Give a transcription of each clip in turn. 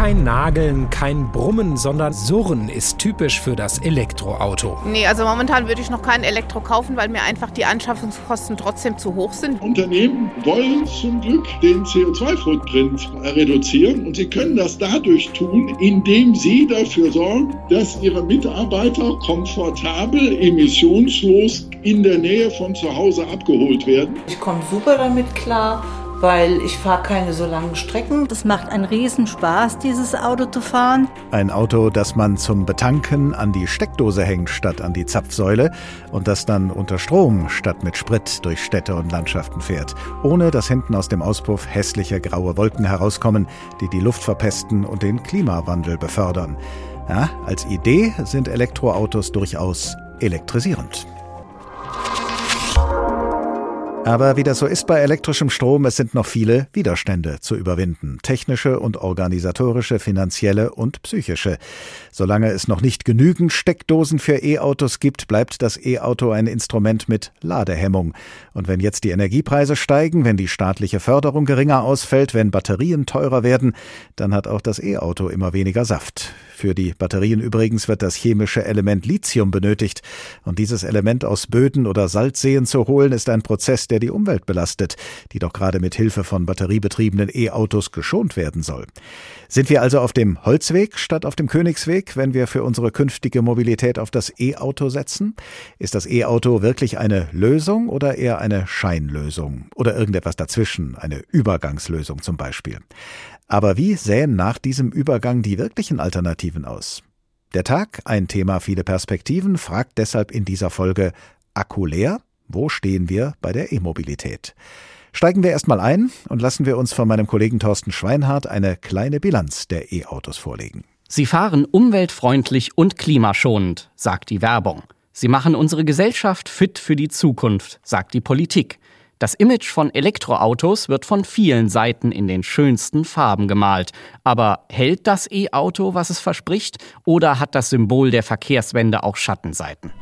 Kein Nageln, kein Brummen, sondern Surren ist typisch für das Elektroauto. Nee, also momentan würde ich noch kein Elektro kaufen, weil mir einfach die Anschaffungskosten trotzdem zu hoch sind. Unternehmen wollen zum Glück den CO2-Footprint reduzieren und sie können das dadurch tun, indem sie dafür sorgen, dass ihre Mitarbeiter komfortabel, emissionslos in der Nähe von zu Hause abgeholt werden. Ich komme super damit klar weil ich fahre keine so langen Strecken. Das macht einen Riesenspaß, dieses Auto zu fahren. Ein Auto, das man zum Betanken an die Steckdose hängt statt an die Zapfsäule und das dann unter Strom statt mit Sprit durch Städte und Landschaften fährt, ohne dass hinten aus dem Auspuff hässliche graue Wolken herauskommen, die die Luft verpesten und den Klimawandel befördern. Ja, als Idee sind Elektroautos durchaus elektrisierend. Aber wie das so ist bei elektrischem Strom, es sind noch viele Widerstände zu überwinden. Technische und organisatorische, finanzielle und psychische. Solange es noch nicht genügend Steckdosen für E-Autos gibt, bleibt das E-Auto ein Instrument mit Ladehemmung. Und wenn jetzt die Energiepreise steigen, wenn die staatliche Förderung geringer ausfällt, wenn Batterien teurer werden, dann hat auch das E-Auto immer weniger Saft. Für die Batterien übrigens wird das chemische Element Lithium benötigt. Und dieses Element aus Böden oder Salzseen zu holen, ist ein Prozess, der die Umwelt belastet, die doch gerade mit Hilfe von batteriebetriebenen E-Autos geschont werden soll. Sind wir also auf dem Holzweg statt auf dem Königsweg, wenn wir für unsere künftige Mobilität auf das E-Auto setzen? Ist das E-Auto wirklich eine Lösung oder eher eine Scheinlösung? Oder irgendetwas dazwischen, eine Übergangslösung zum Beispiel? Aber wie sähen nach diesem Übergang die wirklichen Alternativen aus? Der Tag, ein Thema viele Perspektiven, fragt deshalb in dieser Folge Akku leer? Wo stehen wir bei der E-Mobilität? Steigen wir erstmal ein und lassen wir uns von meinem Kollegen Thorsten Schweinhardt eine kleine Bilanz der E-Autos vorlegen. Sie fahren umweltfreundlich und klimaschonend, sagt die Werbung. Sie machen unsere Gesellschaft fit für die Zukunft, sagt die Politik. Das Image von Elektroautos wird von vielen Seiten in den schönsten Farben gemalt. Aber hält das E-Auto, was es verspricht, oder hat das Symbol der Verkehrswende auch Schattenseiten?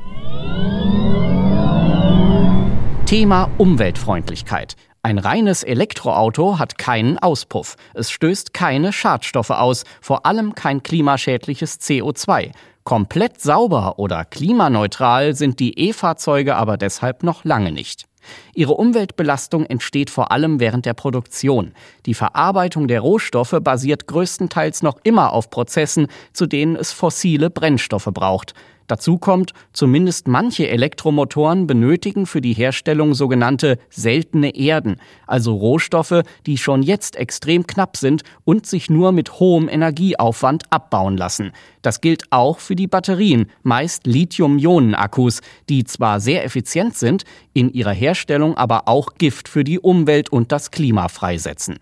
Thema Umweltfreundlichkeit. Ein reines Elektroauto hat keinen Auspuff. Es stößt keine Schadstoffe aus, vor allem kein klimaschädliches CO2. Komplett sauber oder klimaneutral sind die E-Fahrzeuge aber deshalb noch lange nicht. Ihre Umweltbelastung entsteht vor allem während der Produktion. Die Verarbeitung der Rohstoffe basiert größtenteils noch immer auf Prozessen, zu denen es fossile Brennstoffe braucht. Dazu kommt, zumindest manche Elektromotoren benötigen für die Herstellung sogenannte seltene Erden, also Rohstoffe, die schon jetzt extrem knapp sind und sich nur mit hohem Energieaufwand abbauen lassen. Das gilt auch für die Batterien, meist Lithium-Ionen-Akkus, die zwar sehr effizient sind, in ihrer Herstellung aber auch Gift für die Umwelt und das Klima freisetzen.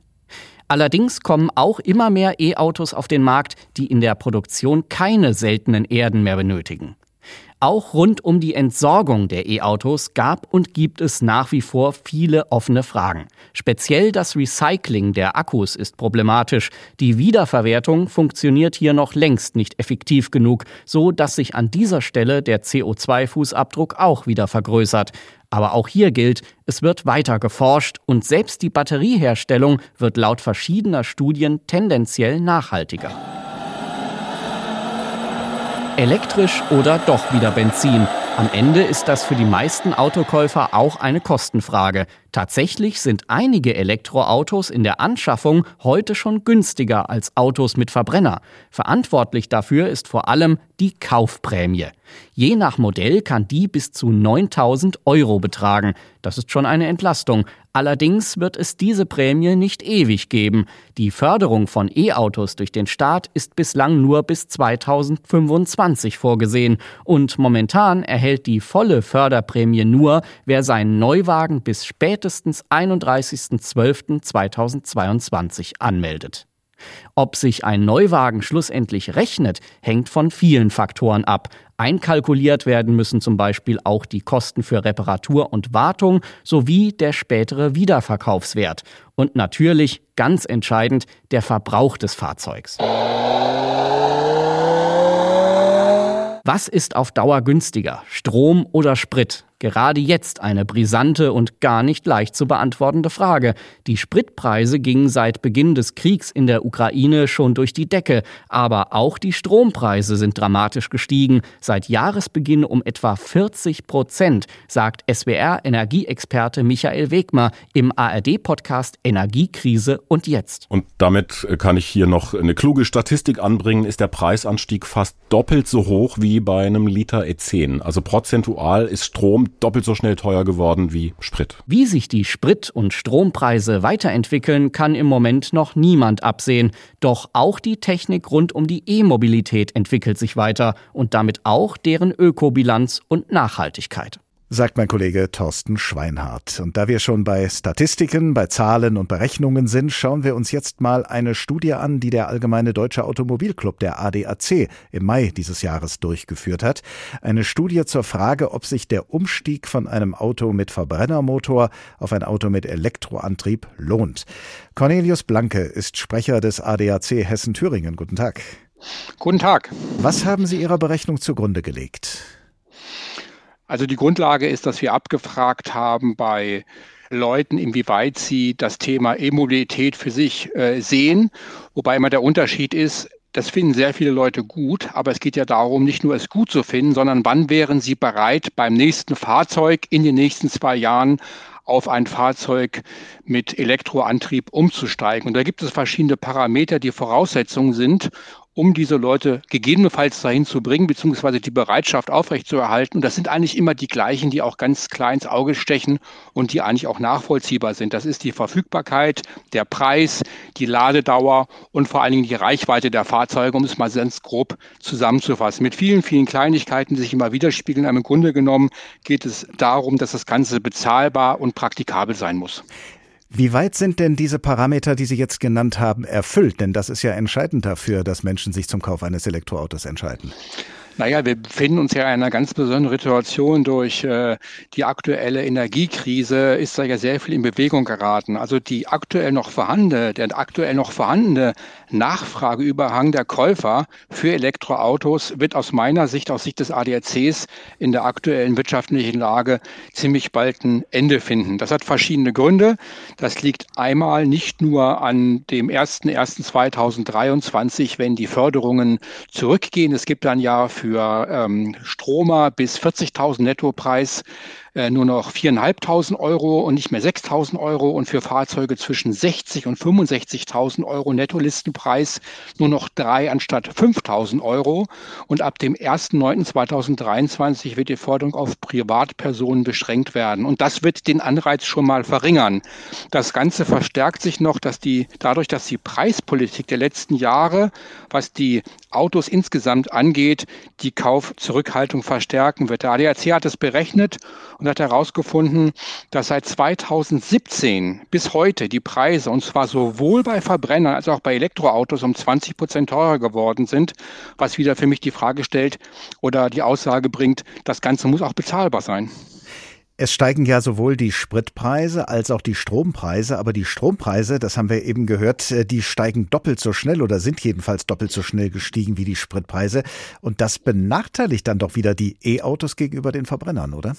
Allerdings kommen auch immer mehr E-Autos auf den Markt, die in der Produktion keine seltenen Erden mehr benötigen. Auch rund um die Entsorgung der E-Autos gab und gibt es nach wie vor viele offene Fragen. Speziell das Recycling der Akkus ist problematisch. Die Wiederverwertung funktioniert hier noch längst nicht effektiv genug, so dass sich an dieser Stelle der CO2-Fußabdruck auch wieder vergrößert. Aber auch hier gilt, es wird weiter geforscht und selbst die Batterieherstellung wird laut verschiedener Studien tendenziell nachhaltiger. Elektrisch oder doch wieder Benzin? Am Ende ist das für die meisten Autokäufer auch eine Kostenfrage. Tatsächlich sind einige Elektroautos in der Anschaffung heute schon günstiger als Autos mit Verbrenner. Verantwortlich dafür ist vor allem die Kaufprämie. Je nach Modell kann die bis zu 9000 Euro betragen. Das ist schon eine Entlastung. Allerdings wird es diese Prämie nicht ewig geben. Die Förderung von E-Autos durch den Staat ist bislang nur bis 2025 vorgesehen. Und momentan erhält die volle Förderprämie nur, wer seinen Neuwagen bis spätestens spätestens 31.12.2022 anmeldet. Ob sich ein Neuwagen schlussendlich rechnet, hängt von vielen Faktoren ab. Einkalkuliert werden müssen zum Beispiel auch die Kosten für Reparatur und Wartung sowie der spätere Wiederverkaufswert. Und natürlich, ganz entscheidend, der Verbrauch des Fahrzeugs. Was ist auf Dauer günstiger, Strom oder Sprit? Gerade jetzt eine brisante und gar nicht leicht zu beantwortende Frage. Die Spritpreise gingen seit Beginn des Kriegs in der Ukraine schon durch die Decke, aber auch die Strompreise sind dramatisch gestiegen, seit Jahresbeginn um etwa 40 Prozent, sagt SWR-Energieexperte Michael Wegmer im ARD-Podcast Energiekrise und jetzt. Und damit kann ich hier noch eine kluge Statistik anbringen, ist der Preisanstieg fast doppelt so hoch wie bei einem Liter E10. Also prozentual ist Strom doppelt so schnell teuer geworden wie Sprit. Wie sich die Sprit- und Strompreise weiterentwickeln, kann im Moment noch niemand absehen. Doch auch die Technik rund um die E-Mobilität entwickelt sich weiter und damit auch deren Ökobilanz und Nachhaltigkeit sagt mein Kollege Thorsten Schweinhardt. Und da wir schon bei Statistiken, bei Zahlen und Berechnungen sind, schauen wir uns jetzt mal eine Studie an, die der Allgemeine Deutsche Automobilclub, der ADAC, im Mai dieses Jahres durchgeführt hat. Eine Studie zur Frage, ob sich der Umstieg von einem Auto mit Verbrennermotor auf ein Auto mit Elektroantrieb lohnt. Cornelius Blanke ist Sprecher des ADAC Hessen-Thüringen. Guten Tag. Guten Tag. Was haben Sie Ihrer Berechnung zugrunde gelegt? Also die Grundlage ist, dass wir abgefragt haben bei Leuten, inwieweit sie das Thema E-Mobilität für sich äh, sehen. Wobei immer der Unterschied ist, das finden sehr viele Leute gut, aber es geht ja darum, nicht nur es gut zu finden, sondern wann wären sie bereit, beim nächsten Fahrzeug in den nächsten zwei Jahren auf ein Fahrzeug mit Elektroantrieb umzusteigen. Und da gibt es verschiedene Parameter, die Voraussetzungen sind, um diese Leute gegebenenfalls dahin zu bringen, beziehungsweise die Bereitschaft aufrechtzuerhalten. Und das sind eigentlich immer die gleichen, die auch ganz klar ins Auge stechen und die eigentlich auch nachvollziehbar sind. Das ist die Verfügbarkeit, der Preis, die Ladedauer und vor allen Dingen die Reichweite der Fahrzeuge, um es mal ganz grob zusammenzufassen. Mit vielen, vielen Kleinigkeiten, die sich immer widerspiegeln. Aber im Grunde genommen geht es darum, dass das Ganze bezahlbar und praktikabel sein muss. Wie weit sind denn diese Parameter, die Sie jetzt genannt haben, erfüllt? Denn das ist ja entscheidend dafür, dass Menschen sich zum Kauf eines Elektroautos entscheiden. Naja, wir befinden uns ja in einer ganz besonderen Situation. Durch äh, die aktuelle Energiekrise ist da ja sehr viel in Bewegung geraten. Also die aktuell noch vorhandene, der aktuell noch vorhandene Nachfrageüberhang der Käufer für Elektroautos wird aus meiner Sicht, aus Sicht des ADACs in der aktuellen wirtschaftlichen Lage ziemlich bald ein Ende finden. Das hat verschiedene Gründe. Das liegt einmal nicht nur an dem 01.01.2023, wenn die Förderungen zurückgehen. Es gibt dann ja für ähm, Stromer bis 40.000 Nettopreis äh, nur noch 4.500 Euro und nicht mehr 6.000 Euro und für Fahrzeuge zwischen 60 und 65.000 Euro Nettolistenpreis nur noch drei anstatt 5.000 Euro. Und ab dem 1.9.2023 wird die Forderung auf Privatpersonen beschränkt werden. Und das wird den Anreiz schon mal verringern. Das Ganze verstärkt sich noch, dass die, dadurch, dass die Preispolitik der letzten Jahre, was die Autos insgesamt angeht, die Kaufzurückhaltung verstärken wird. Der ADAC hat es berechnet und hat herausgefunden, dass seit 2017 bis heute die Preise, und zwar sowohl bei Verbrennern als auch bei Elektroautos, um 20 Prozent teurer geworden sind, was wieder für mich die Frage stellt oder die Aussage bringt, das Ganze muss auch bezahlbar sein. Es steigen ja sowohl die Spritpreise als auch die Strompreise, aber die Strompreise, das haben wir eben gehört, äh, die steigen doppelt so schnell oder sind jedenfalls doppelt so schnell gestiegen wie die Spritpreise. Und das benachteiligt dann doch wieder die E-Autos gegenüber den Verbrennern, oder?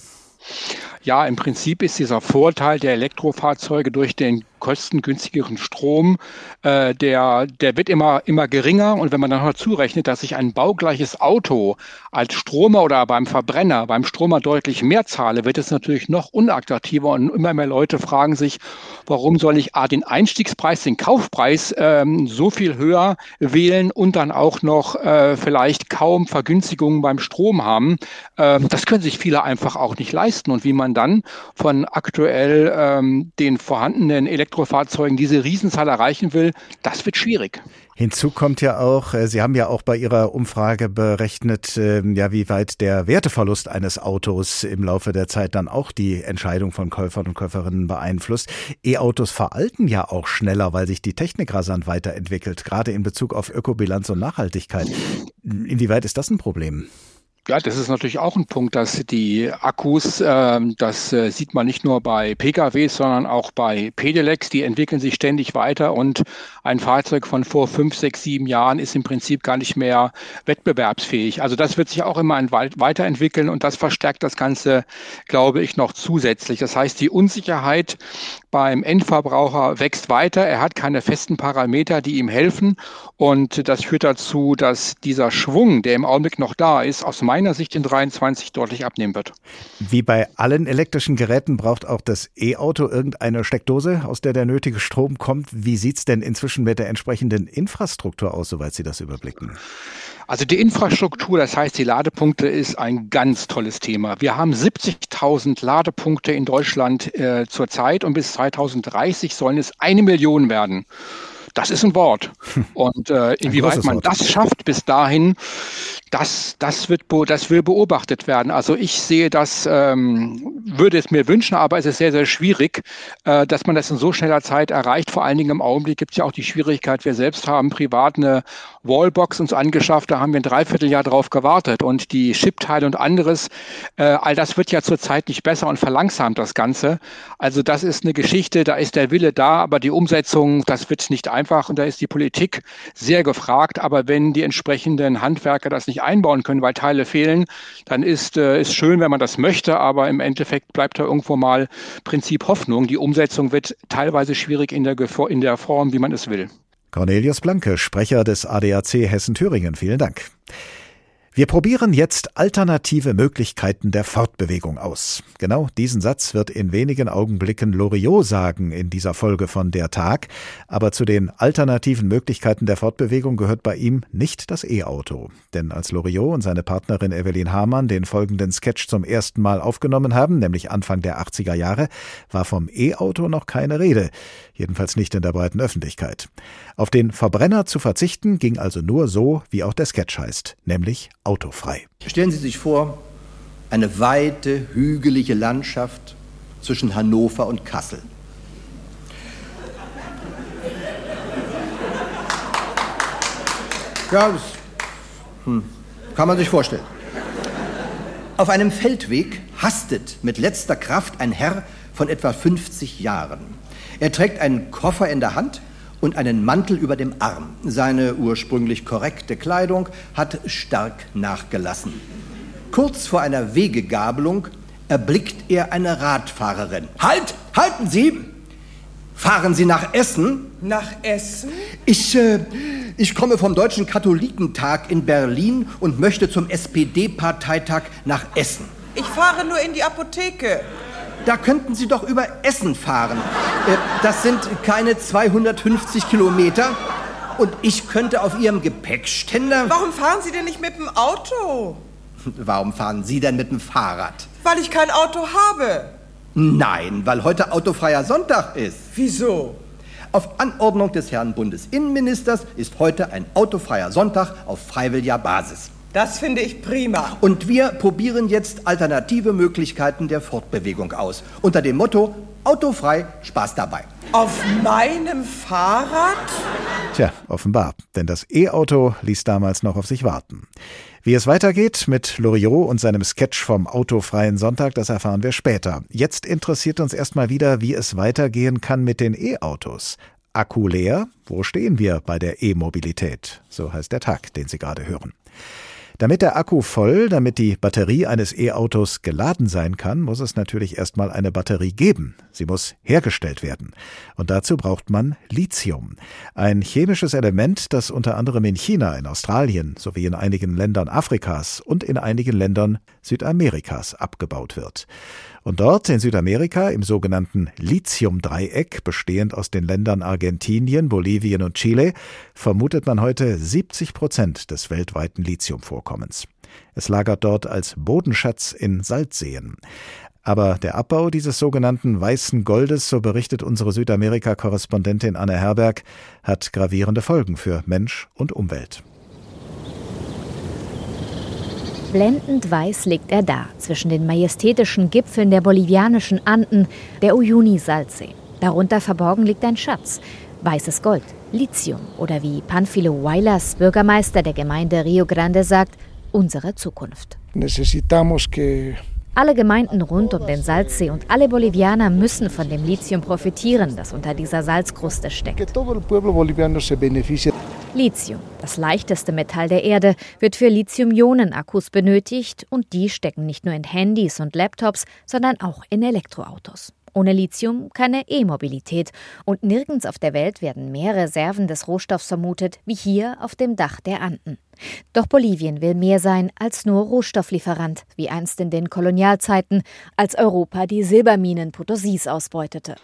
Ja, im Prinzip ist dieser Vorteil der Elektrofahrzeuge durch den kostengünstigeren Strom, äh, der, der wird immer, immer geringer. Und wenn man dann noch zurechnet, dass ich ein baugleiches Auto als Stromer oder beim Verbrenner, beim Stromer deutlich mehr zahle, wird es natürlich noch unattraktiver und immer mehr Leute fragen sich, warum soll ich A, den Einstiegspreis, den Kaufpreis ähm, so viel höher wählen und dann auch noch äh, vielleicht kaum Vergünstigungen beim Strom haben. Ähm, das können sich viele einfach auch nicht leisten. Und wie man dann von aktuell ähm, den vorhandenen Elektro Elektrofahrzeugen diese Riesenzahl erreichen will, das wird schwierig. Hinzu kommt ja auch, äh, Sie haben ja auch bei Ihrer Umfrage berechnet, ähm, ja, wie weit der Werteverlust eines Autos im Laufe der Zeit dann auch die Entscheidung von Käufern und Käuferinnen beeinflusst. E-Autos veralten ja auch schneller, weil sich die Technik rasant weiterentwickelt, gerade in Bezug auf Ökobilanz und Nachhaltigkeit. Inwieweit ist das ein Problem? Ja, das ist natürlich auch ein Punkt, dass die Akkus, äh, das äh, sieht man nicht nur bei PKWs, sondern auch bei Pedelecs, die entwickeln sich ständig weiter und ein Fahrzeug von vor fünf, sechs, sieben Jahren ist im Prinzip gar nicht mehr wettbewerbsfähig. Also das wird sich auch immer weiterentwickeln und das verstärkt das Ganze, glaube ich, noch zusätzlich. Das heißt, die Unsicherheit beim Endverbraucher wächst weiter. Er hat keine festen Parameter, die ihm helfen und das führt dazu, dass dieser Schwung, der im Augenblick noch da ist, aus meiner Sicht in 23 deutlich abnehmen wird. Wie bei allen elektrischen Geräten braucht auch das E-Auto irgendeine Steckdose, aus der der nötige Strom kommt. Wie sieht es denn inzwischen mit der entsprechenden Infrastruktur aus, soweit Sie das überblicken? Also die Infrastruktur, das heißt die Ladepunkte, ist ein ganz tolles Thema. Wir haben 70.000 Ladepunkte in Deutschland äh, zurzeit und bis 2030 sollen es eine Million werden. Das ist ein Wort. Und äh, inwieweit man das schafft bis dahin, das, das, wird, das will beobachtet werden. Also ich sehe das, ähm, würde es mir wünschen, aber es ist sehr, sehr schwierig, äh, dass man das in so schneller Zeit erreicht. Vor allen Dingen im Augenblick gibt es ja auch die Schwierigkeit, wir selbst haben privat eine Wallbox uns angeschafft, da haben wir ein Dreivierteljahr drauf gewartet und die Chipteile und anderes, äh, all das wird ja zurzeit nicht besser und verlangsamt das Ganze. Also das ist eine Geschichte, da ist der Wille da, aber die Umsetzung, das wird nicht einfach und da ist die Politik sehr gefragt. Aber wenn die entsprechenden Handwerker das nicht einbauen können, weil Teile fehlen, dann ist äh, ist schön, wenn man das möchte, aber im Endeffekt bleibt da irgendwo mal Prinzip Hoffnung. Die Umsetzung wird teilweise schwierig in der, in der Form, wie man es will. Cornelius Blanke, Sprecher des ADAC Hessen-Thüringen. Vielen Dank. Wir probieren jetzt alternative Möglichkeiten der Fortbewegung aus. Genau diesen Satz wird in wenigen Augenblicken Loriot sagen in dieser Folge von Der Tag. Aber zu den alternativen Möglichkeiten der Fortbewegung gehört bei ihm nicht das E-Auto. Denn als Loriot und seine Partnerin Evelyn Hamann den folgenden Sketch zum ersten Mal aufgenommen haben, nämlich Anfang der 80er Jahre, war vom E-Auto noch keine Rede. Jedenfalls nicht in der breiten Öffentlichkeit. Auf den Verbrenner zu verzichten ging also nur so, wie auch der Sketch heißt, nämlich autofrei. Stellen Sie sich vor, eine weite, hügelige Landschaft zwischen Hannover und Kassel. Ja, das hm, kann man sich vorstellen. Auf einem Feldweg hastet mit letzter Kraft ein Herr von etwa 50 Jahren. Er trägt einen Koffer in der Hand und einen Mantel über dem Arm. Seine ursprünglich korrekte Kleidung hat stark nachgelassen. Kurz vor einer Wegegabelung erblickt er eine Radfahrerin. Halt! Halten Sie! Fahren Sie nach Essen? Nach Essen? Ich, äh, ich komme vom Deutschen Katholikentag in Berlin und möchte zum SPD-Parteitag nach Essen. Ich fahre nur in die Apotheke. Da könnten Sie doch über Essen fahren. Äh, das sind keine 250 Kilometer. Und ich könnte auf Ihrem Gepäckständer. Warum fahren Sie denn nicht mit dem Auto? Warum fahren Sie denn mit dem Fahrrad? Weil ich kein Auto habe. Nein, weil heute autofreier Sonntag ist. Wieso? Auf Anordnung des Herrn Bundesinnenministers ist heute ein autofreier Sonntag auf freiwilliger Basis. Das finde ich prima. Und wir probieren jetzt alternative Möglichkeiten der Fortbewegung aus. Unter dem Motto Autofrei, Spaß dabei. Auf meinem Fahrrad? Tja, offenbar. Denn das E-Auto ließ damals noch auf sich warten. Wie es weitergeht mit Loriot und seinem Sketch vom autofreien Sonntag, das erfahren wir später. Jetzt interessiert uns erstmal wieder, wie es weitergehen kann mit den E-Autos. Akku leer? Wo stehen wir bei der E-Mobilität? So heißt der Tag, den Sie gerade hören. Damit der Akku voll, damit die Batterie eines E-Autos geladen sein kann, muss es natürlich erstmal eine Batterie geben. Sie muss hergestellt werden. Und dazu braucht man Lithium. Ein chemisches Element, das unter anderem in China, in Australien sowie in einigen Ländern Afrikas und in einigen Ländern Südamerikas abgebaut wird. Und dort in Südamerika im sogenannten Lithium-Dreieck, bestehend aus den Ländern Argentinien, Bolivien und Chile, vermutet man heute 70 Prozent des weltweiten Lithiumvorkommens. Es lagert dort als Bodenschatz in Salzseen. Aber der Abbau dieses sogenannten weißen Goldes, so berichtet unsere Südamerika-Korrespondentin Anne Herberg, hat gravierende Folgen für Mensch und Umwelt. Blendend weiß liegt er da, zwischen den majestätischen Gipfeln der bolivianischen Anden, der Uyuni-Salzsee. Darunter verborgen liegt ein Schatz, weißes Gold, Lithium oder wie Panfilo Wailers, Bürgermeister der Gemeinde Rio Grande sagt, unsere Zukunft. Alle Gemeinden rund um den Salzsee und alle Bolivianer müssen von dem Lithium profitieren, das unter dieser Salzkruste steckt. Lithium, das leichteste Metall der Erde, wird für Lithium-Ionen-Akkus benötigt und die stecken nicht nur in Handys und Laptops, sondern auch in Elektroautos. Ohne Lithium keine E-Mobilität und nirgends auf der Welt werden mehr Reserven des Rohstoffs vermutet wie hier auf dem Dach der Anden. Doch Bolivien will mehr sein als nur Rohstofflieferant, wie einst in den Kolonialzeiten, als Europa die Silberminen Potosis ausbeutete.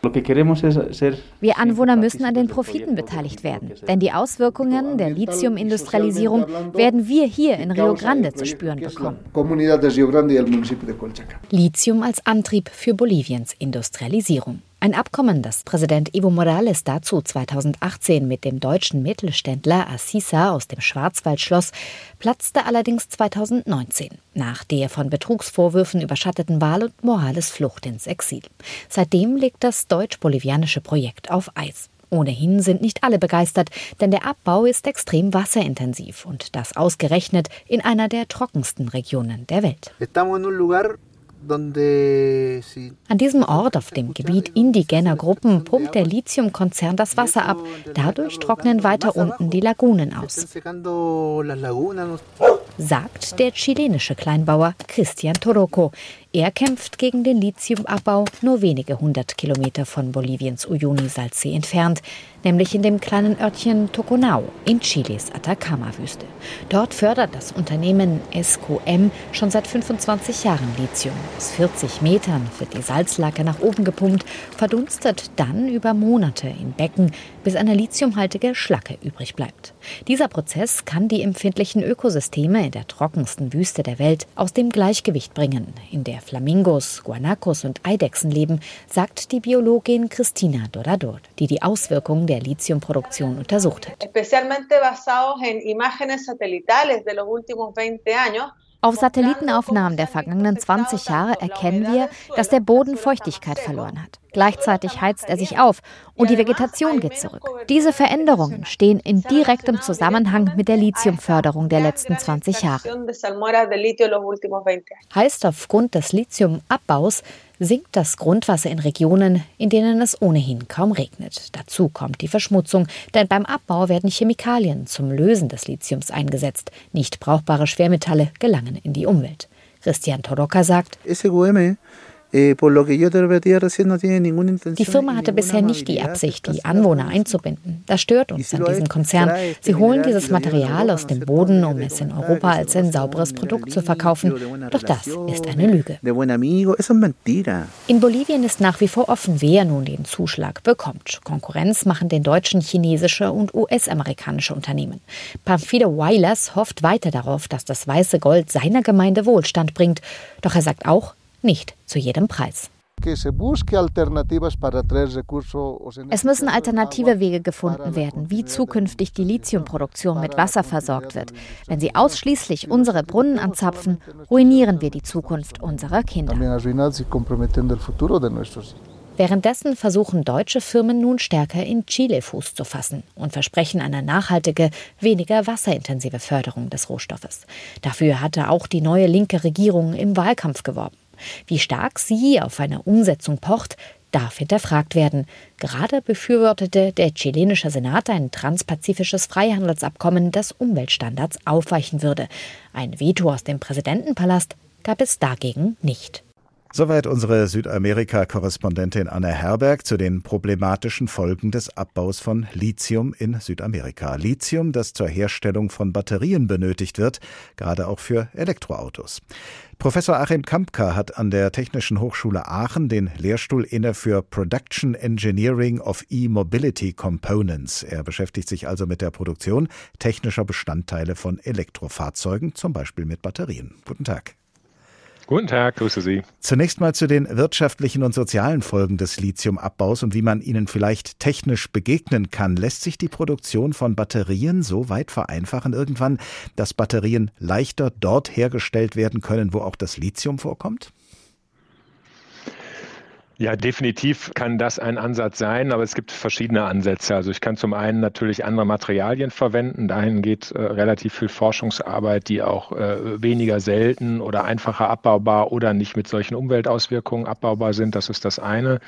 Wir Anwohner müssen an den Profiten beteiligt werden, denn die Auswirkungen der Lithiumindustrialisierung werden wir hier in Rio Grande zu spüren bekommen. Lithium als Antrieb für Boliviens Industrialisierung. Ein Abkommen, das Präsident Evo Morales dazu 2018 mit dem deutschen Mittelständler Assisa aus dem Schwarzwald schloss, platzte allerdings 2019 nach der von Betrugsvorwürfen überschatteten Wahl und Morales Flucht ins Exil. Seitdem liegt das deutsch-bolivianische Projekt auf Eis. Ohnehin sind nicht alle begeistert, denn der Abbau ist extrem wasserintensiv und das ausgerechnet in einer der trockensten Regionen der Welt. An diesem Ort auf dem Gebiet indigener Gruppen pumpt der Lithiumkonzern das Wasser ab. Dadurch trocknen weiter unten die Lagunen aus. Sagt der chilenische Kleinbauer Christian Toroco. Er kämpft gegen den Lithiumabbau nur wenige hundert Kilometer von Boliviens Uyuni-Salzsee entfernt, nämlich in dem kleinen Örtchen Toconao in Chiles Atacama-Wüste. Dort fördert das Unternehmen SQM schon seit 25 Jahren Lithium. Aus 40 Metern wird die Salzlake nach oben gepumpt, verdunstet dann über Monate in Becken, bis eine lithiumhaltige Schlacke übrig bleibt. Dieser Prozess kann die empfindlichen Ökosysteme in der trockensten Wüste der Welt aus dem Gleichgewicht bringen, in der Flamingos, Guanacos und Eidechsen leben, sagt die Biologin Cristina Dorador, die die Auswirkungen der Lithiumproduktion untersucht hat. Auf Satellitenaufnahmen der vergangenen 20 Jahre erkennen wir, dass der Boden Feuchtigkeit verloren hat. Gleichzeitig heizt er sich auf und die Vegetation geht zurück. Diese Veränderungen stehen in direktem Zusammenhang mit der Lithiumförderung der letzten 20 Jahre. Heißt, aufgrund des Lithiumabbaus sinkt das Grundwasser in Regionen, in denen es ohnehin kaum regnet. Dazu kommt die Verschmutzung, denn beim Abbau werden Chemikalien zum Lösen des Lithiums eingesetzt. Nicht brauchbare Schwermetalle gelangen in die Umwelt. Christian Toroka sagt, die Firma hatte bisher nicht die Absicht, die Anwohner einzubinden. Das stört uns an diesem Konzern. Sie holen dieses Material aus dem Boden, um es in Europa als ein sauberes Produkt zu verkaufen. Doch das ist eine Lüge. In Bolivien ist nach wie vor offen, wer nun den Zuschlag bekommt. Konkurrenz machen den deutschen chinesische und US-amerikanische Unternehmen. Pamphile Weilers hofft weiter darauf, dass das weiße Gold seiner Gemeinde Wohlstand bringt. Doch er sagt auch, nicht zu jedem Preis. Es müssen alternative Wege gefunden werden, wie zukünftig die Lithiumproduktion mit Wasser versorgt wird. Wenn sie ausschließlich unsere Brunnen anzapfen, ruinieren wir die Zukunft unserer Kinder. Währenddessen versuchen deutsche Firmen nun stärker in Chile Fuß zu fassen und versprechen eine nachhaltige, weniger wasserintensive Förderung des Rohstoffes. Dafür hatte auch die neue linke Regierung im Wahlkampf geworben. Wie stark sie auf eine Umsetzung pocht, darf hinterfragt werden. Gerade befürwortete der chilenische Senat ein transpazifisches Freihandelsabkommen, das Umweltstandards aufweichen würde. Ein Veto aus dem Präsidentenpalast gab es dagegen nicht. Soweit unsere Südamerika-Korrespondentin Anna Herberg zu den problematischen Folgen des Abbaus von Lithium in Südamerika. Lithium, das zur Herstellung von Batterien benötigt wird, gerade auch für Elektroautos. Professor Achim Kampka hat an der Technischen Hochschule Aachen den Lehrstuhl inne für Production Engineering of E-Mobility Components. Er beschäftigt sich also mit der Produktion technischer Bestandteile von Elektrofahrzeugen, zum Beispiel mit Batterien. Guten Tag. Guten Tag, grüße Sie. Zunächst mal zu den wirtschaftlichen und sozialen Folgen des Lithiumabbaus und wie man ihnen vielleicht technisch begegnen kann. Lässt sich die Produktion von Batterien so weit vereinfachen irgendwann, dass Batterien leichter dort hergestellt werden können, wo auch das Lithium vorkommt? Ja, definitiv kann das ein Ansatz sein, aber es gibt verschiedene Ansätze. Also ich kann zum einen natürlich andere Materialien verwenden. Dahin geht äh, relativ viel Forschungsarbeit, die auch äh, weniger selten oder einfacher abbaubar oder nicht mit solchen Umweltauswirkungen abbaubar sind. Das ist das eine.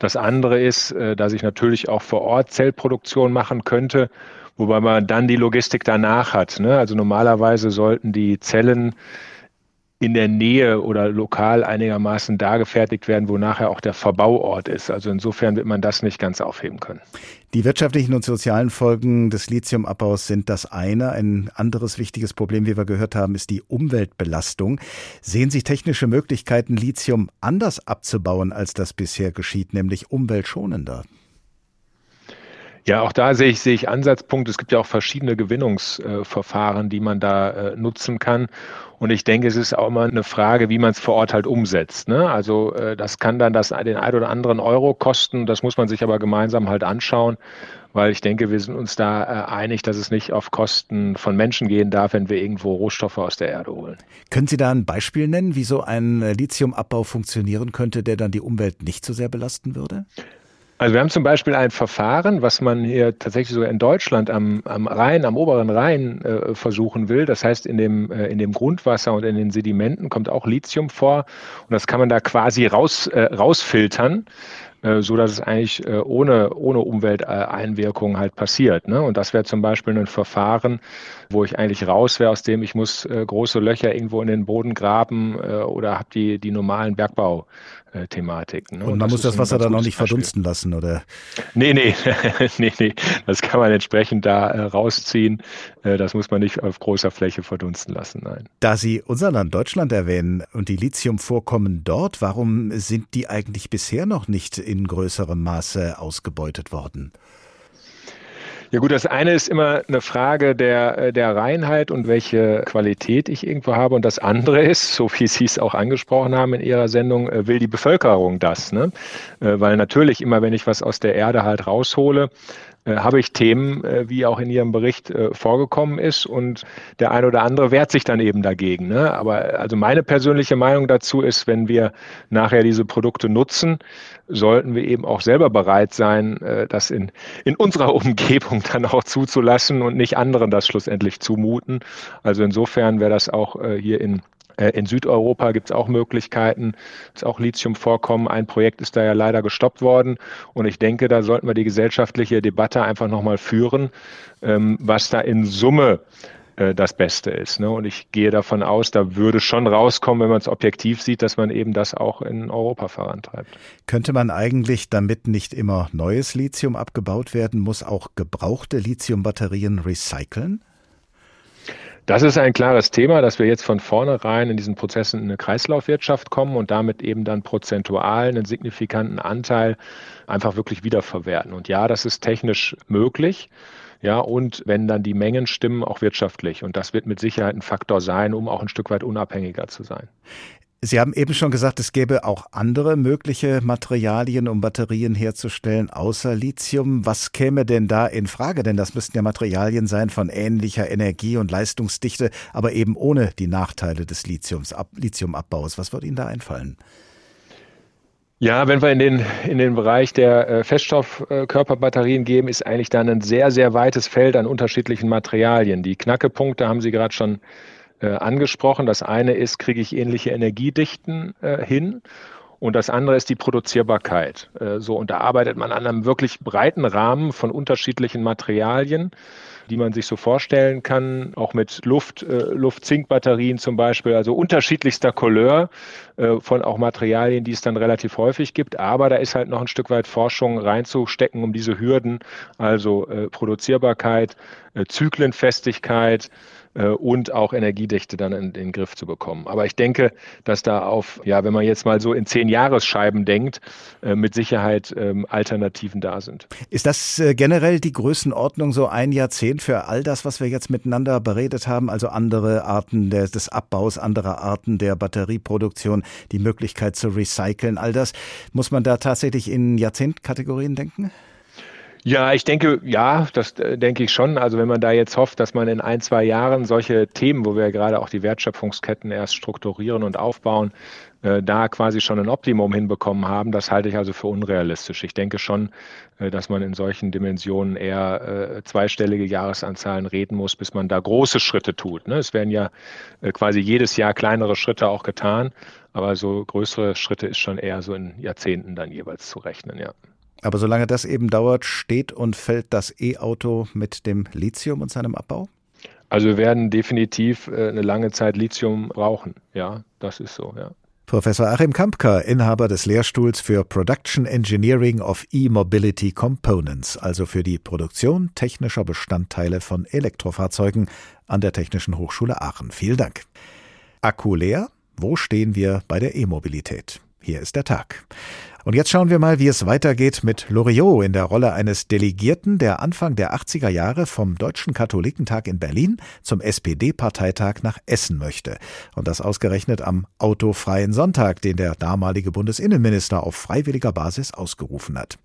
Das andere ist, äh, dass ich natürlich auch vor Ort Zellproduktion machen könnte, wobei man dann die Logistik danach hat. Ne? Also normalerweise sollten die Zellen in der Nähe oder lokal einigermaßen da gefertigt werden, wo nachher auch der Verbauort ist. Also insofern wird man das nicht ganz aufheben können. Die wirtschaftlichen und sozialen Folgen des Lithiumabbaus sind das eine. Ein anderes wichtiges Problem, wie wir gehört haben, ist die Umweltbelastung. Sehen Sie technische Möglichkeiten, Lithium anders abzubauen, als das bisher geschieht, nämlich umweltschonender? Ja, auch da sehe ich, sehe ich Ansatzpunkte. Es gibt ja auch verschiedene Gewinnungsverfahren, die man da äh, nutzen kann. Und ich denke, es ist auch immer eine Frage, wie man es vor Ort halt umsetzt. Ne? Also äh, das kann dann das, den ein oder anderen Euro kosten. Das muss man sich aber gemeinsam halt anschauen, weil ich denke, wir sind uns da äh, einig, dass es nicht auf Kosten von Menschen gehen darf, wenn wir irgendwo Rohstoffe aus der Erde holen. Können Sie da ein Beispiel nennen, wie so ein Lithiumabbau funktionieren könnte, der dann die Umwelt nicht so sehr belasten würde? Also wir haben zum Beispiel ein Verfahren, was man hier tatsächlich sogar in Deutschland am, am Rhein, am oberen Rhein äh, versuchen will. Das heißt, in dem, äh, in dem Grundwasser und in den Sedimenten kommt auch Lithium vor und das kann man da quasi raus, äh, rausfiltern äh, so dass es eigentlich äh, ohne, ohne Umwelteinwirkungen halt passiert. Ne? Und das wäre zum Beispiel ein Verfahren, wo ich eigentlich raus wäre aus dem, ich muss äh, große Löcher irgendwo in den Boden graben oder habe die, die normalen Bergbauthematiken. Ne? Und, und man muss das Wasser dann auch nicht verdunsten lassen, oder? Nee, nee, nee, nee. Das kann man entsprechend da äh, rausziehen. Äh, das muss man nicht auf großer Fläche verdunsten lassen, nein. Da Sie unser Land Deutschland erwähnen und die Lithiumvorkommen dort, warum sind die eigentlich bisher noch nicht in größerem Maße ausgebeutet worden? Ja gut, das eine ist immer eine Frage der, äh, der Reinheit und welche Qualität ich irgendwo habe. Und das andere ist, so wie Sie es auch angesprochen haben in Ihrer Sendung, äh, will die Bevölkerung das. Ne? Äh, weil natürlich immer, wenn ich was aus der Erde halt raushole, habe ich Themen, äh, wie auch in Ihrem Bericht äh, vorgekommen ist. Und der eine oder andere wehrt sich dann eben dagegen. Ne? Aber also meine persönliche Meinung dazu ist, wenn wir nachher diese Produkte nutzen, sollten wir eben auch selber bereit sein, das in, in unserer Umgebung dann auch zuzulassen und nicht anderen das schlussendlich zumuten. Also insofern wäre das auch hier in äh, in Südeuropa gibt es auch Möglichkeiten, es auch Lithium vorkommen. Ein Projekt ist da ja leider gestoppt worden. Und ich denke, da sollten wir die gesellschaftliche Debatte einfach nochmal führen, ähm, was da in Summe äh, das Beste ist. Ne? Und ich gehe davon aus, da würde schon rauskommen, wenn man es objektiv sieht, dass man eben das auch in Europa vorantreibt. Könnte man eigentlich, damit nicht immer neues Lithium abgebaut werden muss, auch gebrauchte Lithiumbatterien recyceln? Das ist ein klares Thema, dass wir jetzt von vornherein in diesen Prozessen in eine Kreislaufwirtschaft kommen und damit eben dann prozentual einen signifikanten Anteil einfach wirklich wiederverwerten. Und ja, das ist technisch möglich. Ja, und wenn dann die Mengen stimmen, auch wirtschaftlich. Und das wird mit Sicherheit ein Faktor sein, um auch ein Stück weit unabhängiger zu sein. Sie haben eben schon gesagt, es gäbe auch andere mögliche Materialien, um Batterien herzustellen, außer Lithium. Was käme denn da in Frage? Denn das müssten ja Materialien sein von ähnlicher Energie- und Leistungsdichte, aber eben ohne die Nachteile des Lithiums, Lithiumabbaus. Was würde Ihnen da einfallen? Ja, wenn wir in den, in den Bereich der äh, Feststoffkörperbatterien gehen, ist eigentlich dann ein sehr, sehr weites Feld an unterschiedlichen Materialien. Die Knackepunkte haben Sie gerade schon äh, angesprochen. Das eine ist, kriege ich ähnliche Energiedichten äh, hin? Und das andere ist die Produzierbarkeit. Äh, so, und da arbeitet man an einem wirklich breiten Rahmen von unterschiedlichen Materialien, die man sich so vorstellen kann, auch mit Luft, äh, Luft-Zink-Batterien zum Beispiel, also unterschiedlichster Couleur äh, von auch Materialien, die es dann relativ häufig gibt. Aber da ist halt noch ein Stück weit Forschung reinzustecken, um diese Hürden, also äh, Produzierbarkeit, äh, Zyklenfestigkeit, äh, und auch Energiedichte dann in, den Griff zu bekommen. Aber ich denke, dass da auf, ja, wenn man jetzt mal so in zehn Jahresscheiben denkt, äh, mit Sicherheit ähm, Alternativen da sind. Ist das äh, generell die Größenordnung so ein Jahrzehnt für all das, was wir jetzt miteinander beredet haben? Also andere Arten des, des Abbaus, andere Arten der Batterieproduktion, die Möglichkeit zu recyceln, all das. Muss man da tatsächlich in Jahrzehntkategorien denken? Ja, ich denke, ja, das äh, denke ich schon. Also wenn man da jetzt hofft, dass man in ein, zwei Jahren solche Themen, wo wir gerade auch die Wertschöpfungsketten erst strukturieren und aufbauen, äh, da quasi schon ein Optimum hinbekommen haben, das halte ich also für unrealistisch. Ich denke schon, äh, dass man in solchen Dimensionen eher äh, zweistellige Jahresanzahlen reden muss, bis man da große Schritte tut. Ne? Es werden ja äh, quasi jedes Jahr kleinere Schritte auch getan, aber so größere Schritte ist schon eher so in Jahrzehnten dann jeweils zu rechnen, ja. Aber solange das eben dauert, steht und fällt das E-Auto mit dem Lithium und seinem Abbau? Also wir werden definitiv äh, eine lange Zeit Lithium brauchen. Ja, das ist so, ja. Professor Achim Kampka, Inhaber des Lehrstuhls für Production Engineering of E-Mobility Components, also für die Produktion technischer Bestandteile von Elektrofahrzeugen an der Technischen Hochschule Aachen. Vielen Dank. Akku leer? Wo stehen wir bei der E-Mobilität? Hier ist der Tag. Und jetzt schauen wir mal, wie es weitergeht mit Loriot in der Rolle eines Delegierten, der Anfang der 80er Jahre vom Deutschen Katholikentag in Berlin zum SPD-Parteitag nach Essen möchte. Und das ausgerechnet am autofreien Sonntag, den der damalige Bundesinnenminister auf freiwilliger Basis ausgerufen hat.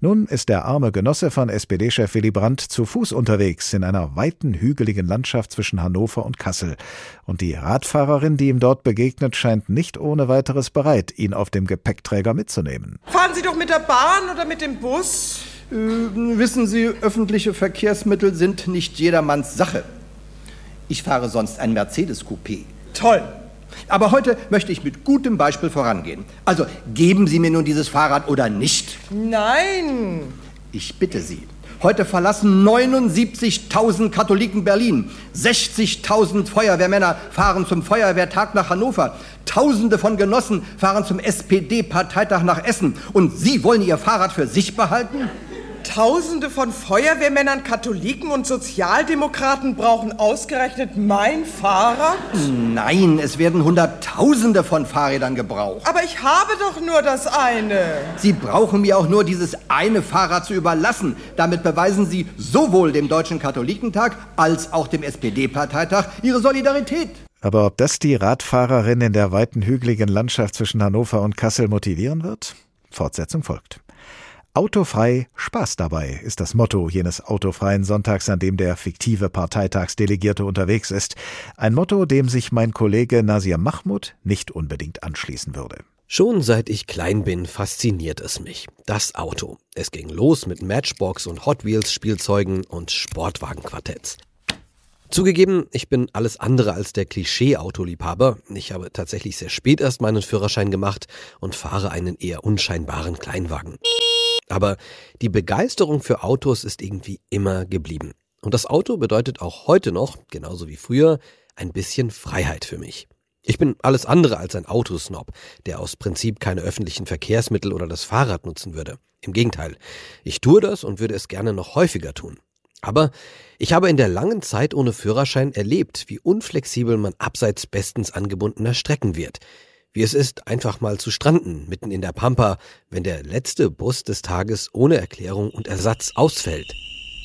Nun ist der arme Genosse von SPD-Chef Willy Brandt zu Fuß unterwegs in einer weiten, hügeligen Landschaft zwischen Hannover und Kassel. Und die Radfahrerin, die ihm dort begegnet, scheint nicht ohne weiteres bereit, ihn auf dem Gepäckträger mitzunehmen nehmen. Fahren Sie doch mit der Bahn oder mit dem Bus? Äh, wissen Sie, öffentliche Verkehrsmittel sind nicht jedermanns Sache. Ich fahre sonst ein Mercedes-Coupé. Toll. Aber heute möchte ich mit gutem Beispiel vorangehen. Also geben Sie mir nun dieses Fahrrad oder nicht? Nein. Ich bitte Sie. Heute verlassen 79.000 Katholiken Berlin. 60.000 Feuerwehrmänner fahren zum Feuerwehrtag nach Hannover. Tausende von Genossen fahren zum SPD-Parteitag nach Essen. Und Sie wollen Ihr Fahrrad für sich behalten? Tausende von Feuerwehrmännern, Katholiken und Sozialdemokraten brauchen ausgerechnet mein Fahrrad? Nein, es werden Hunderttausende von Fahrrädern gebraucht. Aber ich habe doch nur das eine. Sie brauchen mir auch nur dieses eine Fahrrad zu überlassen. Damit beweisen Sie sowohl dem Deutschen Katholikentag als auch dem SPD-Parteitag Ihre Solidarität. Aber ob das die Radfahrerin in der weiten hügeligen Landschaft zwischen Hannover und Kassel motivieren wird? Fortsetzung folgt. Autofrei, Spaß dabei ist das Motto jenes autofreien Sonntags, an dem der fiktive Parteitagsdelegierte unterwegs ist. Ein Motto, dem sich mein Kollege Nasir Mahmoud nicht unbedingt anschließen würde. Schon seit ich klein bin, fasziniert es mich. Das Auto. Es ging los mit Matchbox und Hot Wheels Spielzeugen und Sportwagenquartetts. Zugegeben, ich bin alles andere als der Klischee-Autoliebhaber. Ich habe tatsächlich sehr spät erst meinen Führerschein gemacht und fahre einen eher unscheinbaren Kleinwagen. Aber die Begeisterung für Autos ist irgendwie immer geblieben. Und das Auto bedeutet auch heute noch, genauso wie früher, ein bisschen Freiheit für mich. Ich bin alles andere als ein Autosnob, der aus Prinzip keine öffentlichen Verkehrsmittel oder das Fahrrad nutzen würde. Im Gegenteil, ich tue das und würde es gerne noch häufiger tun. Aber ich habe in der langen Zeit ohne Führerschein erlebt, wie unflexibel man abseits bestens angebundener Strecken wird, wie es ist, einfach mal zu stranden, mitten in der Pampa, wenn der letzte Bus des Tages ohne Erklärung und Ersatz ausfällt.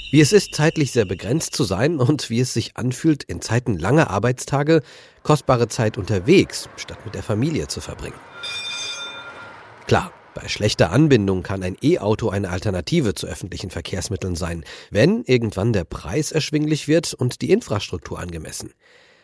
Wie es ist, zeitlich sehr begrenzt zu sein und wie es sich anfühlt, in Zeiten langer Arbeitstage kostbare Zeit unterwegs, statt mit der Familie zu verbringen. Klar, bei schlechter Anbindung kann ein E-Auto eine Alternative zu öffentlichen Verkehrsmitteln sein, wenn irgendwann der Preis erschwinglich wird und die Infrastruktur angemessen.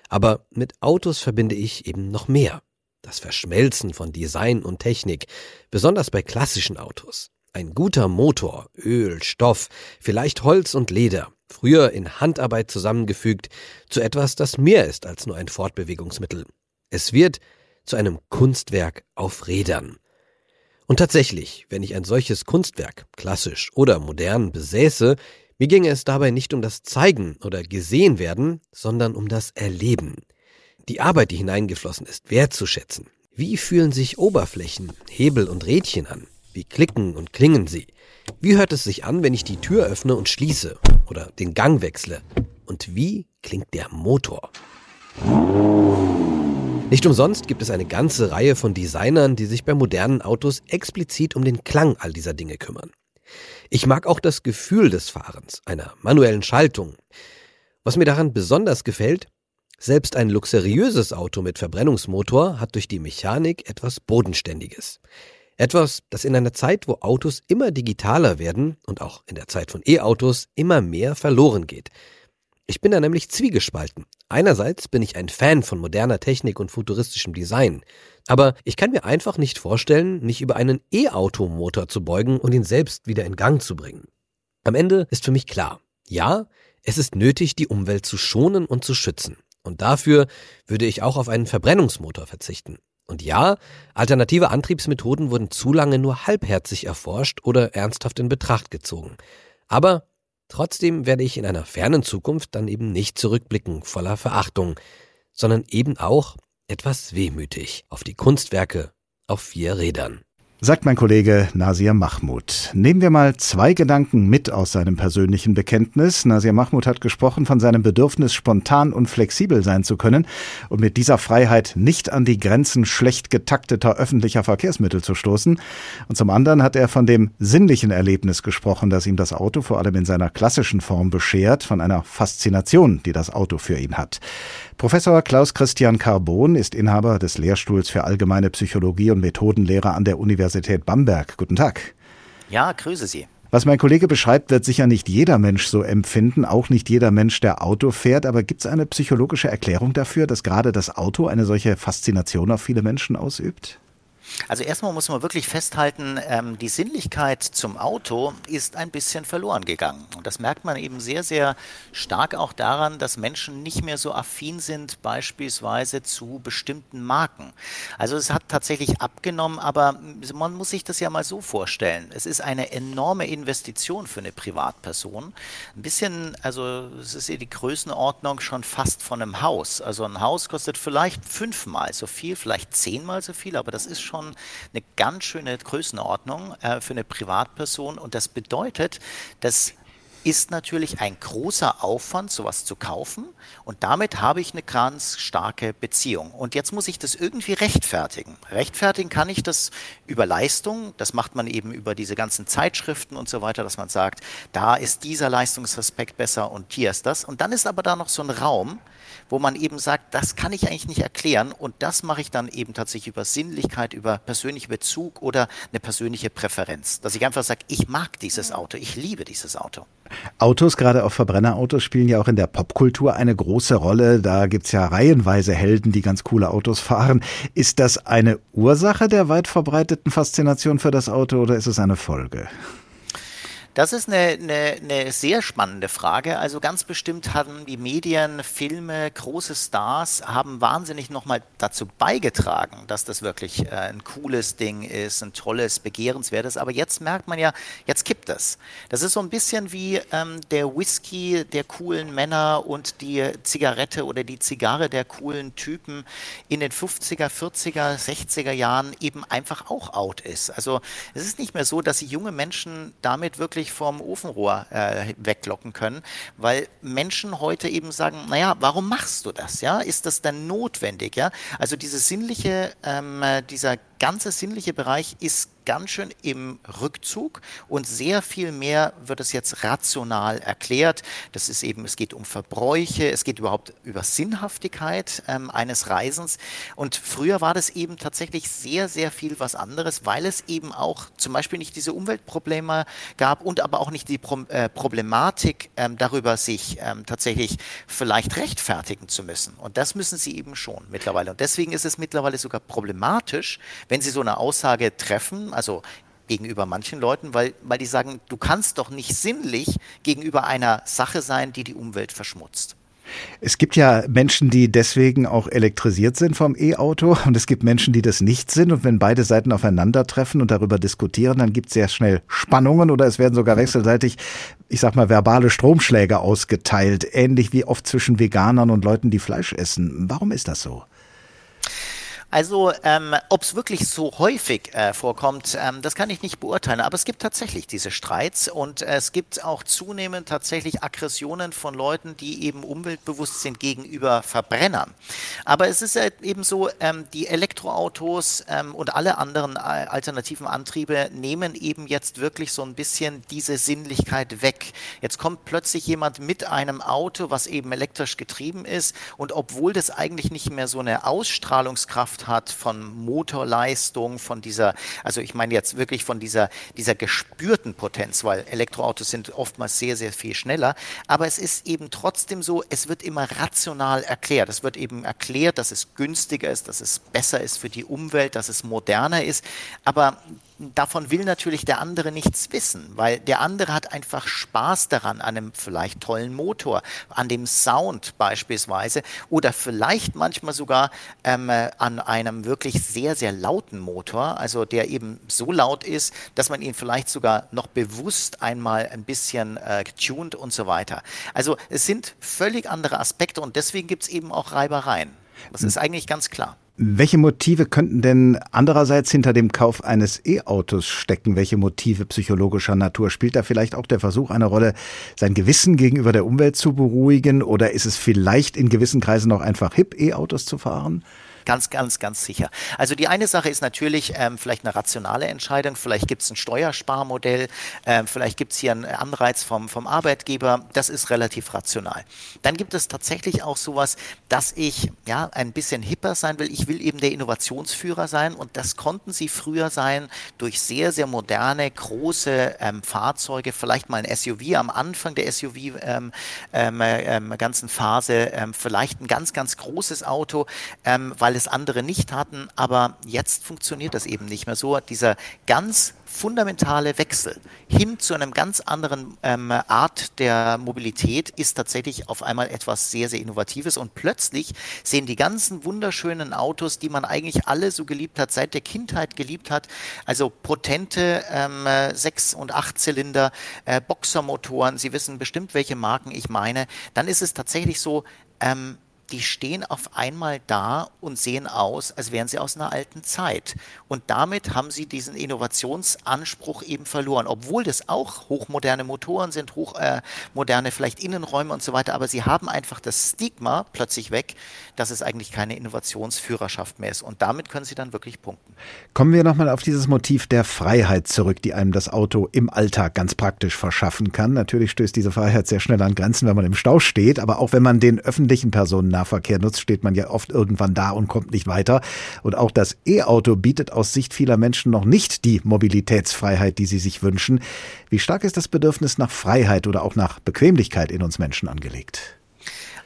Aber mit Autos verbinde ich eben noch mehr das Verschmelzen von Design und Technik, besonders bei klassischen Autos. Ein guter Motor, Öl, Stoff, vielleicht Holz und Leder, früher in Handarbeit zusammengefügt, zu etwas, das mehr ist als nur ein Fortbewegungsmittel. Es wird zu einem Kunstwerk auf Rädern. Und tatsächlich, wenn ich ein solches Kunstwerk, klassisch oder modern, besäße, mir ginge es dabei nicht um das Zeigen oder Gesehen werden, sondern um das Erleben die Arbeit, die hineingeflossen ist, wertzuschätzen. Wie fühlen sich Oberflächen, Hebel und Rädchen an? Wie klicken und klingen sie? Wie hört es sich an, wenn ich die Tür öffne und schließe oder den Gang wechsle? Und wie klingt der Motor? Nicht umsonst gibt es eine ganze Reihe von Designern, die sich bei modernen Autos explizit um den Klang all dieser Dinge kümmern. Ich mag auch das Gefühl des Fahrens, einer manuellen Schaltung. Was mir daran besonders gefällt, selbst ein luxuriöses Auto mit Verbrennungsmotor hat durch die Mechanik etwas Bodenständiges. Etwas, das in einer Zeit, wo Autos immer digitaler werden und auch in der Zeit von E-Autos immer mehr verloren geht. Ich bin da nämlich zwiegespalten. Einerseits bin ich ein Fan von moderner Technik und futuristischem Design, aber ich kann mir einfach nicht vorstellen, mich über einen E-Auto-Motor zu beugen und ihn selbst wieder in Gang zu bringen. Am Ende ist für mich klar, ja, es ist nötig, die Umwelt zu schonen und zu schützen. Und dafür würde ich auch auf einen Verbrennungsmotor verzichten. Und ja, alternative Antriebsmethoden wurden zu lange nur halbherzig erforscht oder ernsthaft in Betracht gezogen. Aber trotzdem werde ich in einer fernen Zukunft dann eben nicht zurückblicken voller Verachtung, sondern eben auch etwas wehmütig auf die Kunstwerke auf vier Rädern. Sagt mein Kollege Nasir Mahmoud. Nehmen wir mal zwei Gedanken mit aus seinem persönlichen Bekenntnis. Nasir Mahmoud hat gesprochen von seinem Bedürfnis, spontan und flexibel sein zu können und mit dieser Freiheit nicht an die Grenzen schlecht getakteter öffentlicher Verkehrsmittel zu stoßen. Und zum anderen hat er von dem sinnlichen Erlebnis gesprochen, das ihm das Auto vor allem in seiner klassischen Form beschert, von einer Faszination, die das Auto für ihn hat. Professor Klaus Christian Carbon ist Inhaber des Lehrstuhls für allgemeine Psychologie und Methodenlehre an der Universität Bamberg. Guten Tag. Ja, grüße Sie. Was mein Kollege beschreibt, wird sicher nicht jeder Mensch so empfinden, auch nicht jeder Mensch, der Auto fährt. Aber gibt es eine psychologische Erklärung dafür, dass gerade das Auto eine solche Faszination auf viele Menschen ausübt? Also erstmal muss man wirklich festhalten, ähm, die Sinnlichkeit zum Auto ist ein bisschen verloren gegangen. Und das merkt man eben sehr, sehr stark auch daran, dass Menschen nicht mehr so affin sind beispielsweise zu bestimmten Marken. Also es hat tatsächlich abgenommen, aber man muss sich das ja mal so vorstellen. Es ist eine enorme Investition für eine Privatperson. Ein bisschen, also es ist die Größenordnung schon fast von einem Haus. Also ein Haus kostet vielleicht fünfmal so viel, vielleicht zehnmal so viel, aber das ist schon schon eine ganz schöne Größenordnung äh, für eine Privatperson. Und das bedeutet, dass ist natürlich ein großer Aufwand, sowas zu kaufen. Und damit habe ich eine ganz starke Beziehung. Und jetzt muss ich das irgendwie rechtfertigen. Rechtfertigen kann ich das über Leistung. Das macht man eben über diese ganzen Zeitschriften und so weiter, dass man sagt, da ist dieser Leistungsaspekt besser und hier ist das. Und dann ist aber da noch so ein Raum, wo man eben sagt, das kann ich eigentlich nicht erklären und das mache ich dann eben tatsächlich über Sinnlichkeit, über persönlichen Bezug oder eine persönliche Präferenz. Dass ich einfach sage, ich mag dieses Auto, ich liebe dieses Auto. Autos, gerade auch Verbrennerautos, spielen ja auch in der Popkultur eine große Rolle. Da gibt es ja reihenweise Helden, die ganz coole Autos fahren. Ist das eine Ursache der weit verbreiteten Faszination für das Auto oder ist es eine Folge? Das ist eine, eine, eine, sehr spannende Frage. Also ganz bestimmt haben die Medien, Filme, große Stars haben wahnsinnig nochmal dazu beigetragen, dass das wirklich äh, ein cooles Ding ist, ein tolles, begehrenswertes. Aber jetzt merkt man ja, jetzt kippt es. Das ist so ein bisschen wie ähm, der Whisky der coolen Männer und die Zigarette oder die Zigarre der coolen Typen in den 50er, 40er, 60er Jahren eben einfach auch out ist. Also es ist nicht mehr so, dass junge Menschen damit wirklich wirklich vom Ofenrohr äh, weglocken können, weil Menschen heute eben sagen, naja, warum machst du das? Ja, ist das denn notwendig? Ja, also diese sinnliche, ähm, dieser ganze sinnliche Bereich ist ganz schön im Rückzug und sehr viel mehr wird es jetzt rational erklärt. Das ist eben, es geht um Verbräuche, es geht überhaupt über Sinnhaftigkeit ähm, eines Reisens. Und früher war das eben tatsächlich sehr, sehr viel was anderes, weil es eben auch zum Beispiel nicht diese Umweltprobleme gab und aber auch nicht die Pro äh, Problematik ähm, darüber, sich ähm, tatsächlich vielleicht rechtfertigen zu müssen. Und das müssen sie eben schon mittlerweile. Und deswegen ist es mittlerweile sogar problematisch, wenn sie so eine Aussage treffen, also gegenüber manchen Leuten, weil, weil die sagen, du kannst doch nicht sinnlich gegenüber einer Sache sein, die die Umwelt verschmutzt. Es gibt ja Menschen, die deswegen auch elektrisiert sind vom E-Auto und es gibt Menschen, die das nicht sind. Und wenn beide Seiten aufeinandertreffen und darüber diskutieren, dann gibt es sehr schnell Spannungen oder es werden sogar wechselseitig, ich sag mal, verbale Stromschläge ausgeteilt, ähnlich wie oft zwischen Veganern und Leuten, die Fleisch essen. Warum ist das so? Also, ähm, ob es wirklich so häufig äh, vorkommt, ähm, das kann ich nicht beurteilen. Aber es gibt tatsächlich diese Streits und äh, es gibt auch zunehmend tatsächlich Aggressionen von Leuten, die eben umweltbewusst sind gegenüber Verbrennern. Aber es ist äh, eben so, ähm, die Elektroautos ähm, und alle anderen äh, alternativen Antriebe nehmen eben jetzt wirklich so ein bisschen diese Sinnlichkeit weg. Jetzt kommt plötzlich jemand mit einem Auto, was eben elektrisch getrieben ist und obwohl das eigentlich nicht mehr so eine Ausstrahlungskraft Kraft hat, von Motorleistung, von dieser, also ich meine jetzt wirklich von dieser, dieser gespürten Potenz, weil Elektroautos sind oftmals sehr, sehr viel schneller. Aber es ist eben trotzdem so, es wird immer rational erklärt. Es wird eben erklärt, dass es günstiger ist, dass es besser ist für die Umwelt, dass es moderner ist. Aber davon will natürlich der andere nichts wissen, weil der andere hat einfach Spaß daran, an einem vielleicht tollen Motor, an dem Sound beispielsweise oder vielleicht manchmal sogar ähm, an einem wirklich sehr, sehr lauten Motor, also der eben so laut ist, dass man ihn vielleicht sogar noch bewusst einmal ein bisschen äh, tuned und so weiter. Also es sind völlig andere Aspekte und deswegen gibt es eben auch Reibereien. Das ist eigentlich ganz klar. Welche Motive könnten denn andererseits hinter dem Kauf eines E-Autos stecken? Welche Motive psychologischer Natur? Spielt da vielleicht auch der Versuch eine Rolle, sein Gewissen gegenüber der Umwelt zu beruhigen? Oder ist es vielleicht in gewissen Kreisen auch einfach hip, E-Autos zu fahren? Ganz, ganz, ganz sicher. Also die eine Sache ist natürlich ähm, vielleicht eine rationale Entscheidung. Vielleicht gibt es ein Steuersparmodell, ähm, vielleicht gibt es hier einen Anreiz vom, vom Arbeitgeber. Das ist relativ rational. Dann gibt es tatsächlich auch sowas, dass ich ja ein bisschen hipper sein will. Ich will eben der Innovationsführer sein und das konnten sie früher sein durch sehr, sehr moderne, große ähm, Fahrzeuge, vielleicht mal ein SUV am Anfang der SUV ähm, ähm, ähm, ganzen Phase, ähm, vielleicht ein ganz, ganz großes Auto, ähm, weil es andere nicht hatten, aber jetzt funktioniert das eben nicht mehr so. Dieser ganz fundamentale Wechsel hin zu einem ganz anderen ähm, Art der Mobilität ist tatsächlich auf einmal etwas sehr, sehr Innovatives und plötzlich sehen die ganzen wunderschönen Autos, die man eigentlich alle so geliebt hat, seit der Kindheit geliebt hat, also potente ähm, Sechs- und Achtzylinder, äh, Boxermotoren, Sie wissen bestimmt, welche Marken ich meine, dann ist es tatsächlich so, ähm, die stehen auf einmal da und sehen aus, als wären sie aus einer alten Zeit. Und damit haben sie diesen Innovationsanspruch eben verloren, obwohl das auch hochmoderne Motoren sind, hochmoderne äh, vielleicht Innenräume und so weiter, aber sie haben einfach das Stigma plötzlich weg, dass es eigentlich keine Innovationsführerschaft mehr ist. Und damit können sie dann wirklich punkten. Kommen wir nochmal auf dieses Motiv der Freiheit zurück, die einem das Auto im Alltag ganz praktisch verschaffen kann. Natürlich stößt diese Freiheit sehr schnell an Grenzen, wenn man im Stau steht, aber auch wenn man den öffentlichen Personen Nahverkehr nutzt, steht man ja oft irgendwann da und kommt nicht weiter. Und auch das E-Auto bietet aus Sicht vieler Menschen noch nicht die Mobilitätsfreiheit, die sie sich wünschen. Wie stark ist das Bedürfnis nach Freiheit oder auch nach Bequemlichkeit in uns Menschen angelegt?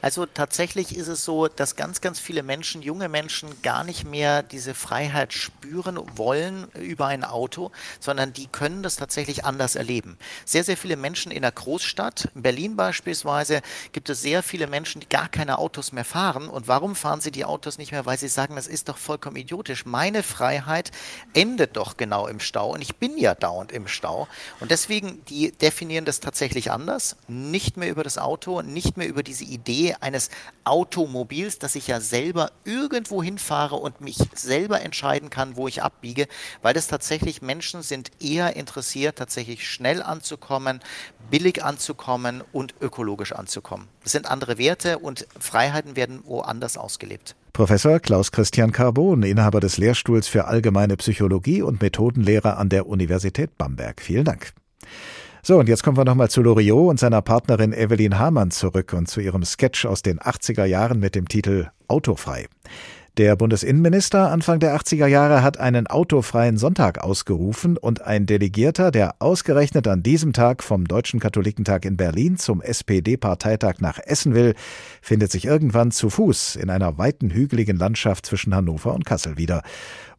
Also tatsächlich ist es so, dass ganz, ganz viele Menschen, junge Menschen, gar nicht mehr diese Freiheit spüren wollen über ein Auto, sondern die können das tatsächlich anders erleben. Sehr, sehr viele Menschen in der Großstadt, in Berlin beispielsweise, gibt es sehr viele Menschen, die gar keine Autos mehr fahren. Und warum fahren sie die Autos nicht mehr? Weil sie sagen, das ist doch vollkommen idiotisch. Meine Freiheit endet doch genau im Stau und ich bin ja dauernd im Stau. Und deswegen, die definieren das tatsächlich anders. Nicht mehr über das Auto, nicht mehr über diese Idee, eines Automobils, dass ich ja selber irgendwo hinfahre und mich selber entscheiden kann, wo ich abbiege, weil das tatsächlich Menschen sind eher interessiert, tatsächlich schnell anzukommen, billig anzukommen und ökologisch anzukommen. Das sind andere Werte und Freiheiten werden woanders ausgelebt. Professor Klaus Christian Carbon, Inhaber des Lehrstuhls für allgemeine Psychologie und Methodenlehrer an der Universität Bamberg. Vielen Dank. So, und jetzt kommen wir nochmal zu Loriot und seiner Partnerin Evelyn Hamann zurück und zu ihrem Sketch aus den 80er Jahren mit dem Titel Autofrei. Der Bundesinnenminister Anfang der 80er Jahre hat einen autofreien Sonntag ausgerufen und ein Delegierter, der ausgerechnet an diesem Tag vom Deutschen Katholikentag in Berlin zum SPD-Parteitag nach Essen will, findet sich irgendwann zu Fuß in einer weiten hügeligen Landschaft zwischen Hannover und Kassel wieder.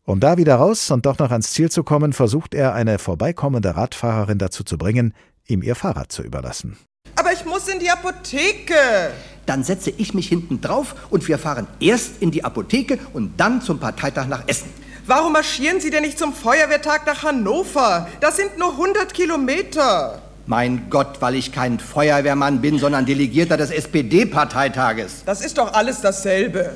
Um da wieder raus und doch noch ans Ziel zu kommen, versucht er, eine vorbeikommende Radfahrerin dazu zu bringen, ihm ihr Fahrrad zu überlassen. Aber ich muss in die Apotheke. Dann setze ich mich hinten drauf und wir fahren erst in die Apotheke und dann zum Parteitag nach Essen. Warum marschieren Sie denn nicht zum Feuerwehrtag nach Hannover? Das sind nur 100 Kilometer. Mein Gott, weil ich kein Feuerwehrmann bin, sondern Delegierter des SPD-Parteitages. Das ist doch alles dasselbe.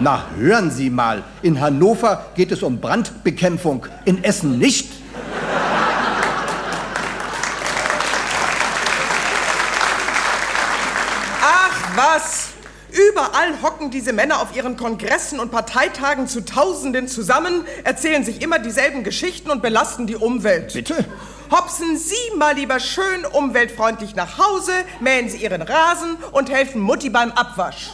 Na, hören Sie mal. In Hannover geht es um Brandbekämpfung, in Essen nicht. Ach was! Überall hocken diese Männer auf ihren Kongressen und Parteitagen zu Tausenden zusammen, erzählen sich immer dieselben Geschichten und belasten die Umwelt. Bitte? Hopsen Sie mal lieber schön umweltfreundlich nach Hause, mähen Sie Ihren Rasen und helfen Mutti beim Abwasch.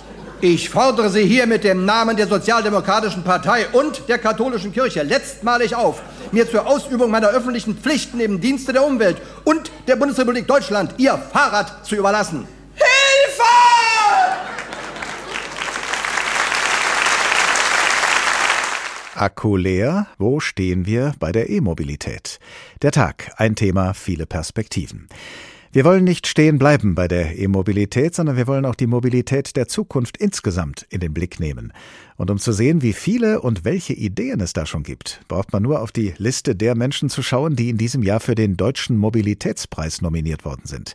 Ich fordere Sie hier mit dem Namen der Sozialdemokratischen Partei und der katholischen Kirche letztmalig auf, mir zur Ausübung meiner öffentlichen Pflichten im Dienste der Umwelt und der Bundesrepublik Deutschland Ihr Fahrrad zu überlassen. Hilfe! Akku leer, wo stehen wir bei der E-Mobilität? Der Tag, ein Thema, viele Perspektiven. Wir wollen nicht stehen bleiben bei der E-Mobilität, sondern wir wollen auch die Mobilität der Zukunft insgesamt in den Blick nehmen. Und um zu sehen, wie viele und welche Ideen es da schon gibt, braucht man nur auf die Liste der Menschen zu schauen, die in diesem Jahr für den Deutschen Mobilitätspreis nominiert worden sind.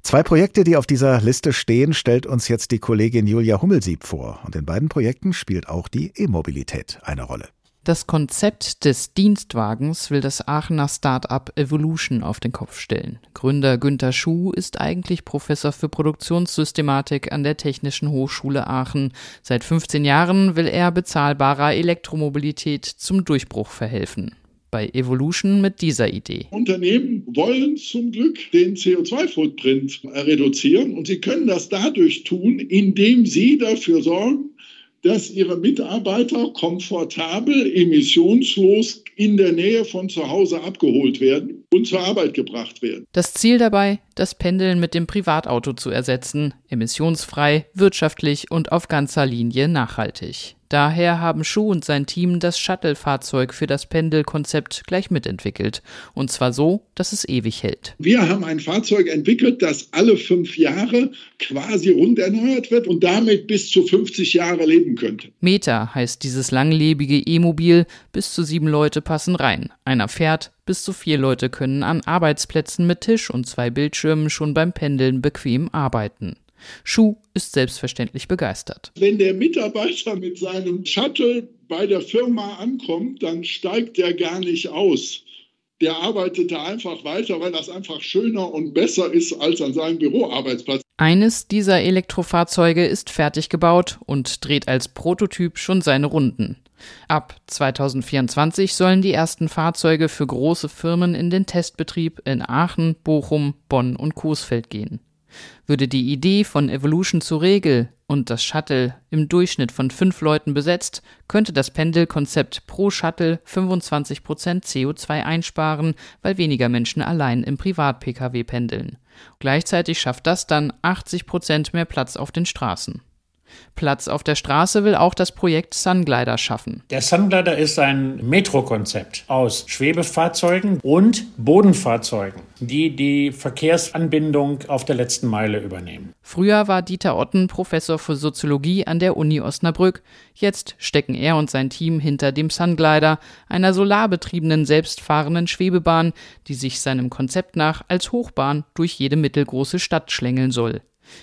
Zwei Projekte, die auf dieser Liste stehen, stellt uns jetzt die Kollegin Julia Hummelsieb vor. Und in beiden Projekten spielt auch die E-Mobilität eine Rolle. Das Konzept des Dienstwagens will das Aachener Start-up Evolution auf den Kopf stellen. Gründer Günter Schuh ist eigentlich Professor für Produktionssystematik an der Technischen Hochschule Aachen. Seit 15 Jahren will er bezahlbarer Elektromobilität zum Durchbruch verhelfen bei Evolution mit dieser Idee. Unternehmen wollen zum Glück den CO2-Footprint reduzieren und sie können das dadurch tun, indem sie dafür sorgen, dass ihre Mitarbeiter komfortabel, emissionslos in der Nähe von zu Hause abgeholt werden und zur Arbeit gebracht werden. Das Ziel dabei, das Pendeln mit dem Privatauto zu ersetzen, emissionsfrei, wirtschaftlich und auf ganzer Linie nachhaltig. Daher haben Schuh und sein Team das Shuttle-Fahrzeug für das Pendelkonzept gleich mitentwickelt. Und zwar so, dass es ewig hält. Wir haben ein Fahrzeug entwickelt, das alle fünf Jahre quasi rund erneuert wird und damit bis zu 50 Jahre leben könnte. Meter heißt dieses langlebige E-Mobil. Bis zu sieben Leute passen rein. Einer fährt, bis zu vier Leute können an Arbeitsplätzen mit Tisch und zwei Bildschirmen schon beim Pendeln bequem arbeiten. Schuh ist selbstverständlich begeistert. Wenn der Mitarbeiter mit seinem Shuttle bei der Firma ankommt, dann steigt er gar nicht aus. Der arbeitet da einfach weiter, weil das einfach schöner und besser ist als an seinem Büroarbeitsplatz. Eines dieser Elektrofahrzeuge ist fertig gebaut und dreht als Prototyp schon seine Runden. Ab 2024 sollen die ersten Fahrzeuge für große Firmen in den Testbetrieb in Aachen, Bochum, Bonn und Coesfeld gehen. Würde die Idee von Evolution zur Regel und das Shuttle im Durchschnitt von fünf Leuten besetzt, könnte das Pendelkonzept pro Shuttle 25 Prozent CO2 einsparen, weil weniger Menschen allein im Privat-Pkw pendeln. Gleichzeitig schafft das dann 80 Prozent mehr Platz auf den Straßen. Platz auf der Straße will auch das Projekt Sunglider schaffen. Der Sunglider ist ein Metrokonzept aus Schwebefahrzeugen und Bodenfahrzeugen, die die Verkehrsanbindung auf der letzten Meile übernehmen. Früher war Dieter Otten Professor für Soziologie an der Uni Osnabrück. Jetzt stecken er und sein Team hinter dem Sunglider, einer solarbetriebenen selbstfahrenden Schwebebahn, die sich seinem Konzept nach als Hochbahn durch jede mittelgroße Stadt schlängeln soll.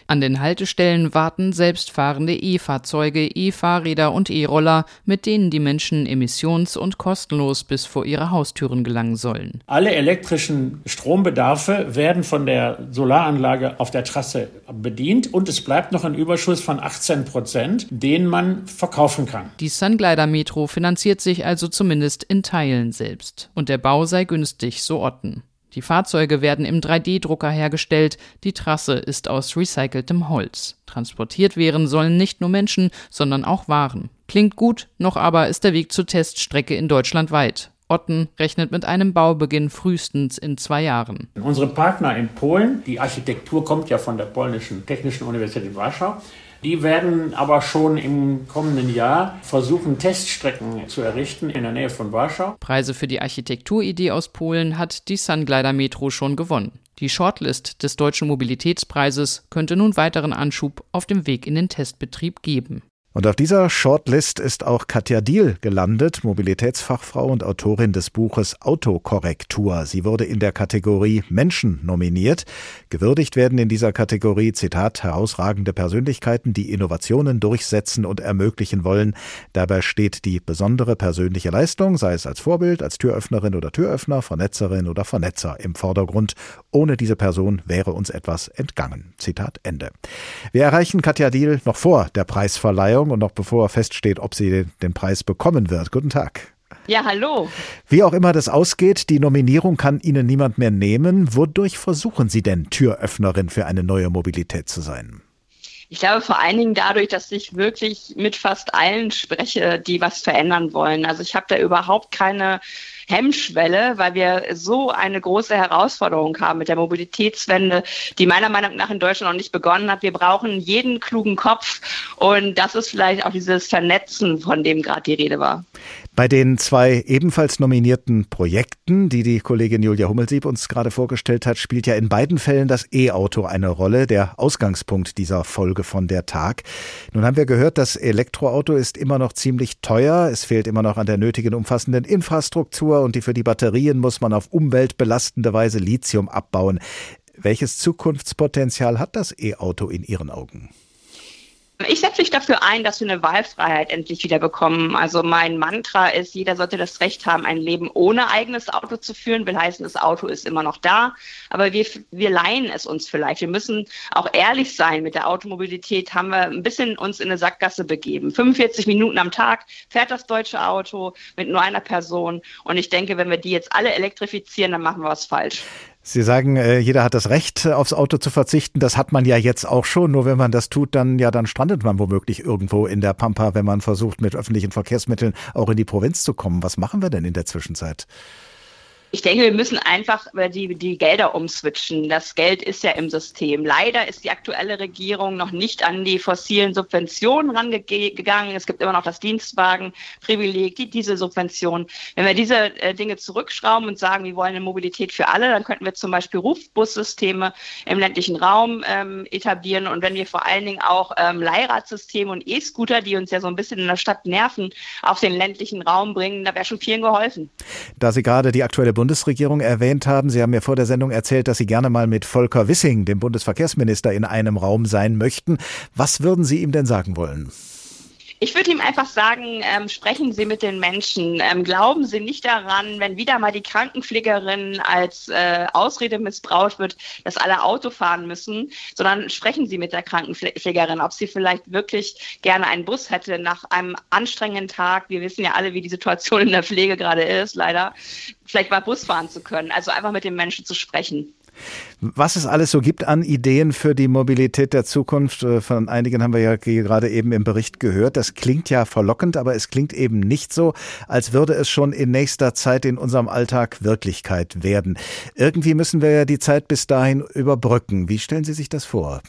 An den Haltestellen warten selbstfahrende E-Fahrzeuge, E-Fahrräder und E-Roller, mit denen die Menschen emissions- und kostenlos bis vor ihre Haustüren gelangen sollen. Alle elektrischen Strombedarfe werden von der Solaranlage auf der Trasse bedient und es bleibt noch ein Überschuss von 18 Prozent, den man verkaufen kann. Die Sunglider Metro finanziert sich also zumindest in Teilen selbst. Und der Bau sei günstig, so Otten. Die Fahrzeuge werden im 3D-Drucker hergestellt, die Trasse ist aus recyceltem Holz. Transportiert werden sollen nicht nur Menschen, sondern auch Waren. Klingt gut, noch aber ist der Weg zur Teststrecke in Deutschland weit. Otten rechnet mit einem Baubeginn frühestens in zwei Jahren. Unsere Partner in Polen, die Architektur kommt ja von der polnischen Technischen Universität in Warschau, die werden aber schon im kommenden Jahr versuchen, Teststrecken zu errichten in der Nähe von Warschau. Preise für die Architekturidee aus Polen hat die Sunglider Metro schon gewonnen. Die Shortlist des Deutschen Mobilitätspreises könnte nun weiteren Anschub auf dem Weg in den Testbetrieb geben. Und auf dieser Shortlist ist auch Katja Diel gelandet, Mobilitätsfachfrau und Autorin des Buches Autokorrektur. Sie wurde in der Kategorie Menschen nominiert. Gewürdigt werden in dieser Kategorie, Zitat, herausragende Persönlichkeiten, die Innovationen durchsetzen und ermöglichen wollen. Dabei steht die besondere persönliche Leistung, sei es als Vorbild, als Türöffnerin oder Türöffner, Vernetzerin oder Vernetzer im Vordergrund. Ohne diese Person wäre uns etwas entgangen. Zitat Ende. Wir erreichen Katja Diel noch vor der Preisverleihung und noch bevor feststeht, ob sie den Preis bekommen wird. Guten Tag. Ja, hallo. Wie auch immer das ausgeht, die Nominierung kann Ihnen niemand mehr nehmen. Wodurch versuchen Sie denn, Türöffnerin für eine neue Mobilität zu sein? Ich glaube vor allen Dingen dadurch, dass ich wirklich mit fast allen spreche, die was verändern wollen. Also ich habe da überhaupt keine Hemmschwelle, weil wir so eine große Herausforderung haben mit der Mobilitätswende, die meiner Meinung nach in Deutschland noch nicht begonnen hat. Wir brauchen jeden klugen Kopf und das ist vielleicht auch dieses Vernetzen, von dem gerade die Rede war. Bei den zwei ebenfalls nominierten Projekten, die die Kollegin Julia Hummelsieb uns gerade vorgestellt hat, spielt ja in beiden Fällen das E-Auto eine Rolle, der Ausgangspunkt dieser Folge von der Tag. Nun haben wir gehört, das Elektroauto ist immer noch ziemlich teuer, es fehlt immer noch an der nötigen umfassenden Infrastruktur und die für die Batterien muss man auf umweltbelastende Weise Lithium abbauen. Welches Zukunftspotenzial hat das E-Auto in Ihren Augen? Ich setze mich dafür ein, dass wir eine Wahlfreiheit endlich wieder bekommen. Also mein Mantra ist, jeder sollte das Recht haben, ein Leben ohne eigenes Auto zu führen. Will heißen, das Auto ist immer noch da, aber wir, wir leihen es uns vielleicht. Wir müssen auch ehrlich sein mit der Automobilität. Haben wir ein bisschen uns in eine Sackgasse begeben. 45 Minuten am Tag fährt das deutsche Auto mit nur einer Person. Und ich denke, wenn wir die jetzt alle elektrifizieren, dann machen wir was falsch. Sie sagen, äh, jeder hat das Recht, aufs Auto zu verzichten. Das hat man ja jetzt auch schon. Nur wenn man das tut, dann ja, dann strandet man womöglich irgendwo in der Pampa, wenn man versucht, mit öffentlichen Verkehrsmitteln auch in die Provinz zu kommen. Was machen wir denn in der Zwischenzeit? Ich denke, wir müssen einfach die, die Gelder umswitchen. Das Geld ist ja im System. Leider ist die aktuelle Regierung noch nicht an die fossilen Subventionen rangegangen. Es gibt immer noch das Dienstwagenprivileg, die Dieselsubvention. Wenn wir diese äh, Dinge zurückschrauben und sagen, wir wollen eine Mobilität für alle, dann könnten wir zum Beispiel Rufbussysteme im ländlichen Raum ähm, etablieren. Und wenn wir vor allen Dingen auch ähm, Leihradsysteme und E-Scooter, die uns ja so ein bisschen in der Stadt nerven, auf den ländlichen Raum bringen, da wäre schon vielen geholfen. Da Sie gerade die aktuelle Bundesregierung erwähnt haben. Sie haben mir vor der Sendung erzählt, dass Sie gerne mal mit Volker Wissing, dem Bundesverkehrsminister, in einem Raum sein möchten. Was würden Sie ihm denn sagen wollen? Ich würde ihm einfach sagen, ähm, sprechen Sie mit den Menschen. Ähm, glauben Sie nicht daran, wenn wieder mal die Krankenpflegerin als äh, Ausrede missbraucht wird, dass alle Auto fahren müssen, sondern sprechen Sie mit der Krankenpflegerin, ob sie vielleicht wirklich gerne einen Bus hätte nach einem anstrengenden Tag. Wir wissen ja alle, wie die Situation in der Pflege gerade ist, leider. Vielleicht mal Bus fahren zu können. Also einfach mit den Menschen zu sprechen. Was es alles so gibt an Ideen für die Mobilität der Zukunft, äh, von einigen haben wir ja gerade eben im Bericht gehört. Das klingt ja verlockend, aber es klingt eben nicht so, als würde es schon in nächster Zeit in unserem Alltag Wirklichkeit werden. Irgendwie müssen wir ja die Zeit bis dahin überbrücken. Wie stellen Sie sich das vor?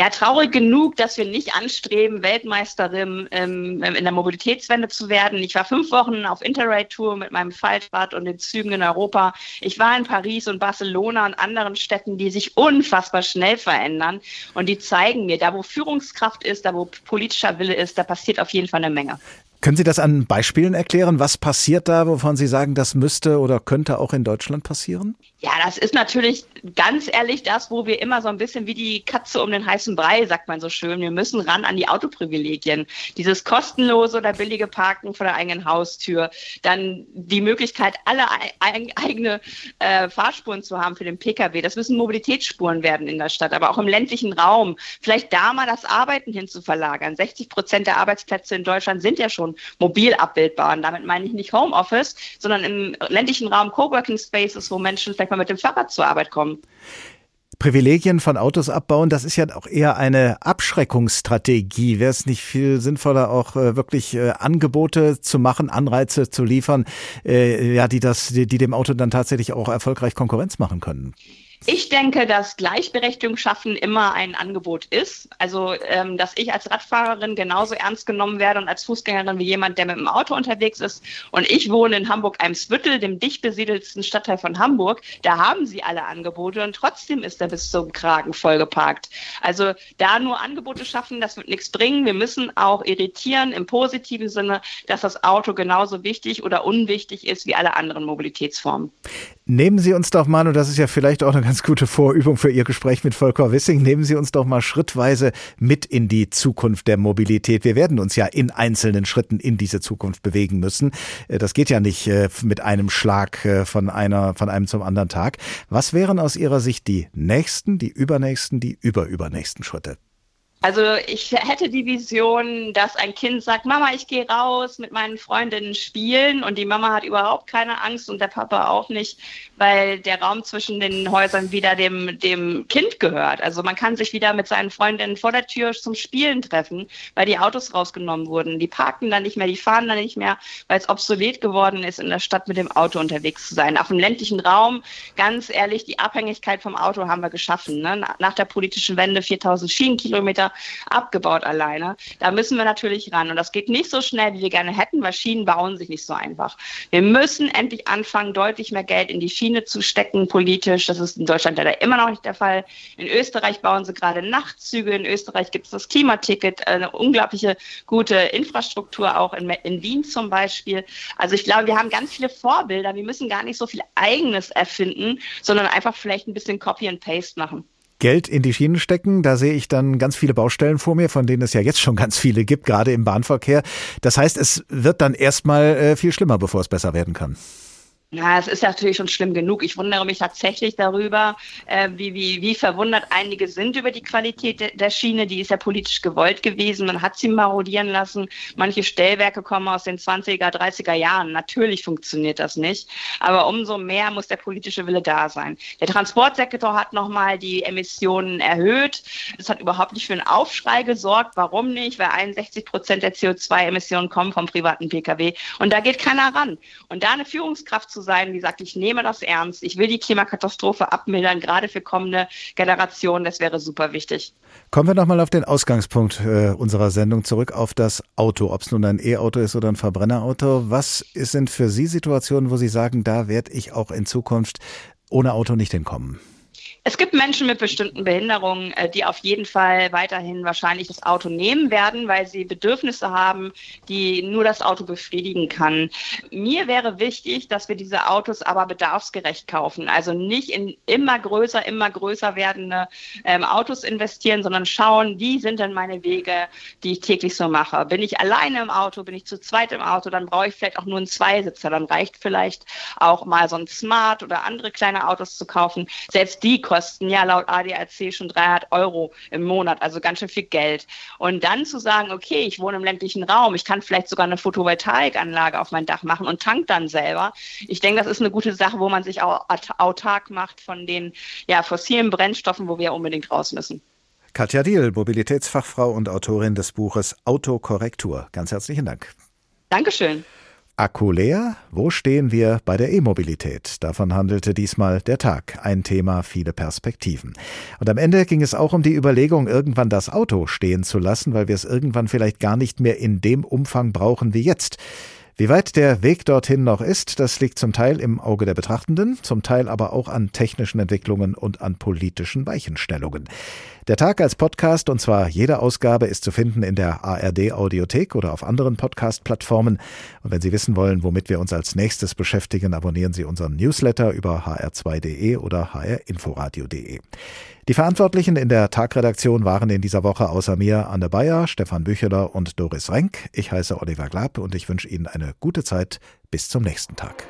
Ja, traurig genug, dass wir nicht anstreben, Weltmeisterin ähm, in der Mobilitätswende zu werden. Ich war fünf Wochen auf Interrail-Tour mit meinem Faltrad und den Zügen in Europa. Ich war in Paris und Barcelona und anderen Städten, die sich unfassbar schnell verändern. Und die zeigen mir, da wo Führungskraft ist, da wo politischer Wille ist, da passiert auf jeden Fall eine Menge. Können Sie das an Beispielen erklären? Was passiert da, wovon Sie sagen, das müsste oder könnte auch in Deutschland passieren? Ja, das ist natürlich ganz ehrlich das, wo wir immer so ein bisschen wie die Katze um den heißen Brei, sagt man so schön. Wir müssen ran an die Autoprivilegien. Dieses kostenlose oder billige Parken vor der eigenen Haustür. Dann die Möglichkeit, alle eigene äh, Fahrspuren zu haben für den Pkw. Das müssen Mobilitätsspuren werden in der Stadt, aber auch im ländlichen Raum. Vielleicht da mal das Arbeiten hin zu verlagern. 60 Prozent der Arbeitsplätze in Deutschland sind ja schon mobil abbildbar. Und damit meine ich nicht Homeoffice, sondern im ländlichen Raum Coworking Spaces, wo Menschen vielleicht mal mit dem Fahrrad zur Arbeit kommen. Privilegien von Autos abbauen, das ist ja auch eher eine Abschreckungsstrategie. Wäre es nicht viel sinnvoller, auch äh, wirklich äh, Angebote zu machen, Anreize zu liefern, äh, ja, die das, die dem Auto dann tatsächlich auch erfolgreich Konkurrenz machen können? Ich denke, dass Gleichberechtigung schaffen immer ein Angebot ist. Also, ähm, dass ich als Radfahrerin genauso ernst genommen werde und als Fußgängerin wie jemand, der mit dem Auto unterwegs ist. Und ich wohne in Hamburg-Eimsbüttel, dem dicht besiedelsten Stadtteil von Hamburg. Da haben sie alle Angebote und trotzdem ist er bis zum Kragen vollgeparkt. Also, da nur Angebote schaffen, das wird nichts bringen. Wir müssen auch irritieren im positiven Sinne, dass das Auto genauso wichtig oder unwichtig ist wie alle anderen Mobilitätsformen. Nehmen Sie uns doch mal, und das ist ja vielleicht auch eine ganz gute Vorübung für Ihr Gespräch mit Volker Wissing, nehmen Sie uns doch mal schrittweise mit in die Zukunft der Mobilität. Wir werden uns ja in einzelnen Schritten in diese Zukunft bewegen müssen. Äh, das geht ja nicht äh, mit einem Schlag äh, von einer, von einem zum anderen Tag. Was wären aus Ihrer Sicht die nächsten, die übernächsten, die überübernächsten Schritte? Also ich hätte die Vision, dass ein Kind sagt, Mama, ich gehe raus mit meinen Freundinnen spielen und die Mama hat überhaupt keine Angst und der Papa auch nicht, weil der Raum zwischen den Häusern wieder dem, dem Kind gehört. Also man kann sich wieder mit seinen Freundinnen vor der Tür zum Spielen treffen, weil die Autos rausgenommen wurden. Die parken dann nicht mehr, die fahren dann nicht mehr, weil es obsolet geworden ist, in der Stadt mit dem Auto unterwegs zu sein. Auf dem ländlichen Raum, ganz ehrlich, die Abhängigkeit vom Auto haben wir geschaffen. Ne? Nach der politischen Wende 4000 Schienenkilometer abgebaut alleine. Da müssen wir natürlich ran. Und das geht nicht so schnell, wie wir gerne hätten, weil Schienen bauen sich nicht so einfach. Wir müssen endlich anfangen, deutlich mehr Geld in die Schiene zu stecken, politisch. Das ist in Deutschland leider immer noch nicht der Fall. In Österreich bauen sie gerade Nachtzüge. In Österreich gibt es das Klimaticket, eine unglaubliche gute Infrastruktur, auch in, in Wien zum Beispiel. Also ich glaube, wir haben ganz viele Vorbilder. Wir müssen gar nicht so viel Eigenes erfinden, sondern einfach vielleicht ein bisschen Copy and Paste machen. Geld in die Schienen stecken. Da sehe ich dann ganz viele Baustellen vor mir, von denen es ja jetzt schon ganz viele gibt, gerade im Bahnverkehr. Das heißt, es wird dann erstmal äh, viel schlimmer, bevor es besser werden kann. Ja, es ist natürlich schon schlimm genug. Ich wundere mich tatsächlich darüber, äh, wie, wie, wie verwundert einige sind über die Qualität de, der Schiene. Die ist ja politisch gewollt gewesen. Man hat sie marodieren lassen. Manche Stellwerke kommen aus den 20er, 30er Jahren. Natürlich funktioniert das nicht. Aber umso mehr muss der politische Wille da sein. Der Transportsektor hat nochmal die Emissionen erhöht. Das hat überhaupt nicht für einen Aufschrei gesorgt. Warum nicht? Weil 61 Prozent der CO2-Emissionen kommen vom privaten Pkw. Und da geht keiner ran. Und da eine Führungskraft zu sein, die sagt, ich nehme das ernst, ich will die Klimakatastrophe abmildern, gerade für kommende Generationen, das wäre super wichtig. Kommen wir nochmal auf den Ausgangspunkt äh, unserer Sendung zurück, auf das Auto, ob es nun ein E-Auto ist oder ein Verbrennerauto. Was sind für Sie Situationen, wo Sie sagen, da werde ich auch in Zukunft ohne Auto nicht hinkommen? Es gibt Menschen mit bestimmten Behinderungen, äh, die auf jeden Fall weiterhin wahrscheinlich das Auto nehmen werden, weil sie Bedürfnisse haben, die nur das Auto befriedigen kann. Mir wäre wichtig, dass wir diese Autos aber bedarfsgerecht kaufen. Also nicht in immer größer, immer größer werdende ähm, Autos investieren, sondern schauen, wie sind denn meine Wege, die ich täglich so mache. Bin ich alleine im Auto, bin ich zu zweit im Auto, dann brauche ich vielleicht auch nur einen Zweisitzer. Dann reicht vielleicht auch mal so ein Smart oder andere kleine Autos zu kaufen. Selbst die kosten ja laut ADAC schon 300 Euro im Monat, also ganz schön viel Geld. Und dann zu sagen, okay, ich wohne im ländlichen Raum, ich kann vielleicht sogar eine Photovoltaikanlage auf mein Dach machen und tank dann selber. Ich denke, das ist eine gute Sache, wo man sich auch autark macht von den ja, fossilen Brennstoffen, wo wir unbedingt raus müssen. Katja Diel, Mobilitätsfachfrau und Autorin des Buches Autokorrektur. Ganz herzlichen Dank. Dankeschön. Akku leer? Wo stehen wir bei der E-Mobilität? Davon handelte diesmal der Tag. Ein Thema, viele Perspektiven. Und am Ende ging es auch um die Überlegung, irgendwann das Auto stehen zu lassen, weil wir es irgendwann vielleicht gar nicht mehr in dem Umfang brauchen wie jetzt. Wie weit der Weg dorthin noch ist, das liegt zum Teil im Auge der Betrachtenden, zum Teil aber auch an technischen Entwicklungen und an politischen Weichenstellungen. Der Tag als Podcast, und zwar jede Ausgabe, ist zu finden in der ARD Audiothek oder auf anderen Podcast-Plattformen. Und wenn Sie wissen wollen, womit wir uns als nächstes beschäftigen, abonnieren Sie unseren Newsletter über hr2.de oder hrinforadio.de. Die Verantwortlichen in der Tagredaktion waren in dieser Woche außer mir Anne Bayer, Stefan Bücheler und Doris Renk. Ich heiße Oliver Glab und ich wünsche Ihnen eine gute Zeit. Bis zum nächsten Tag.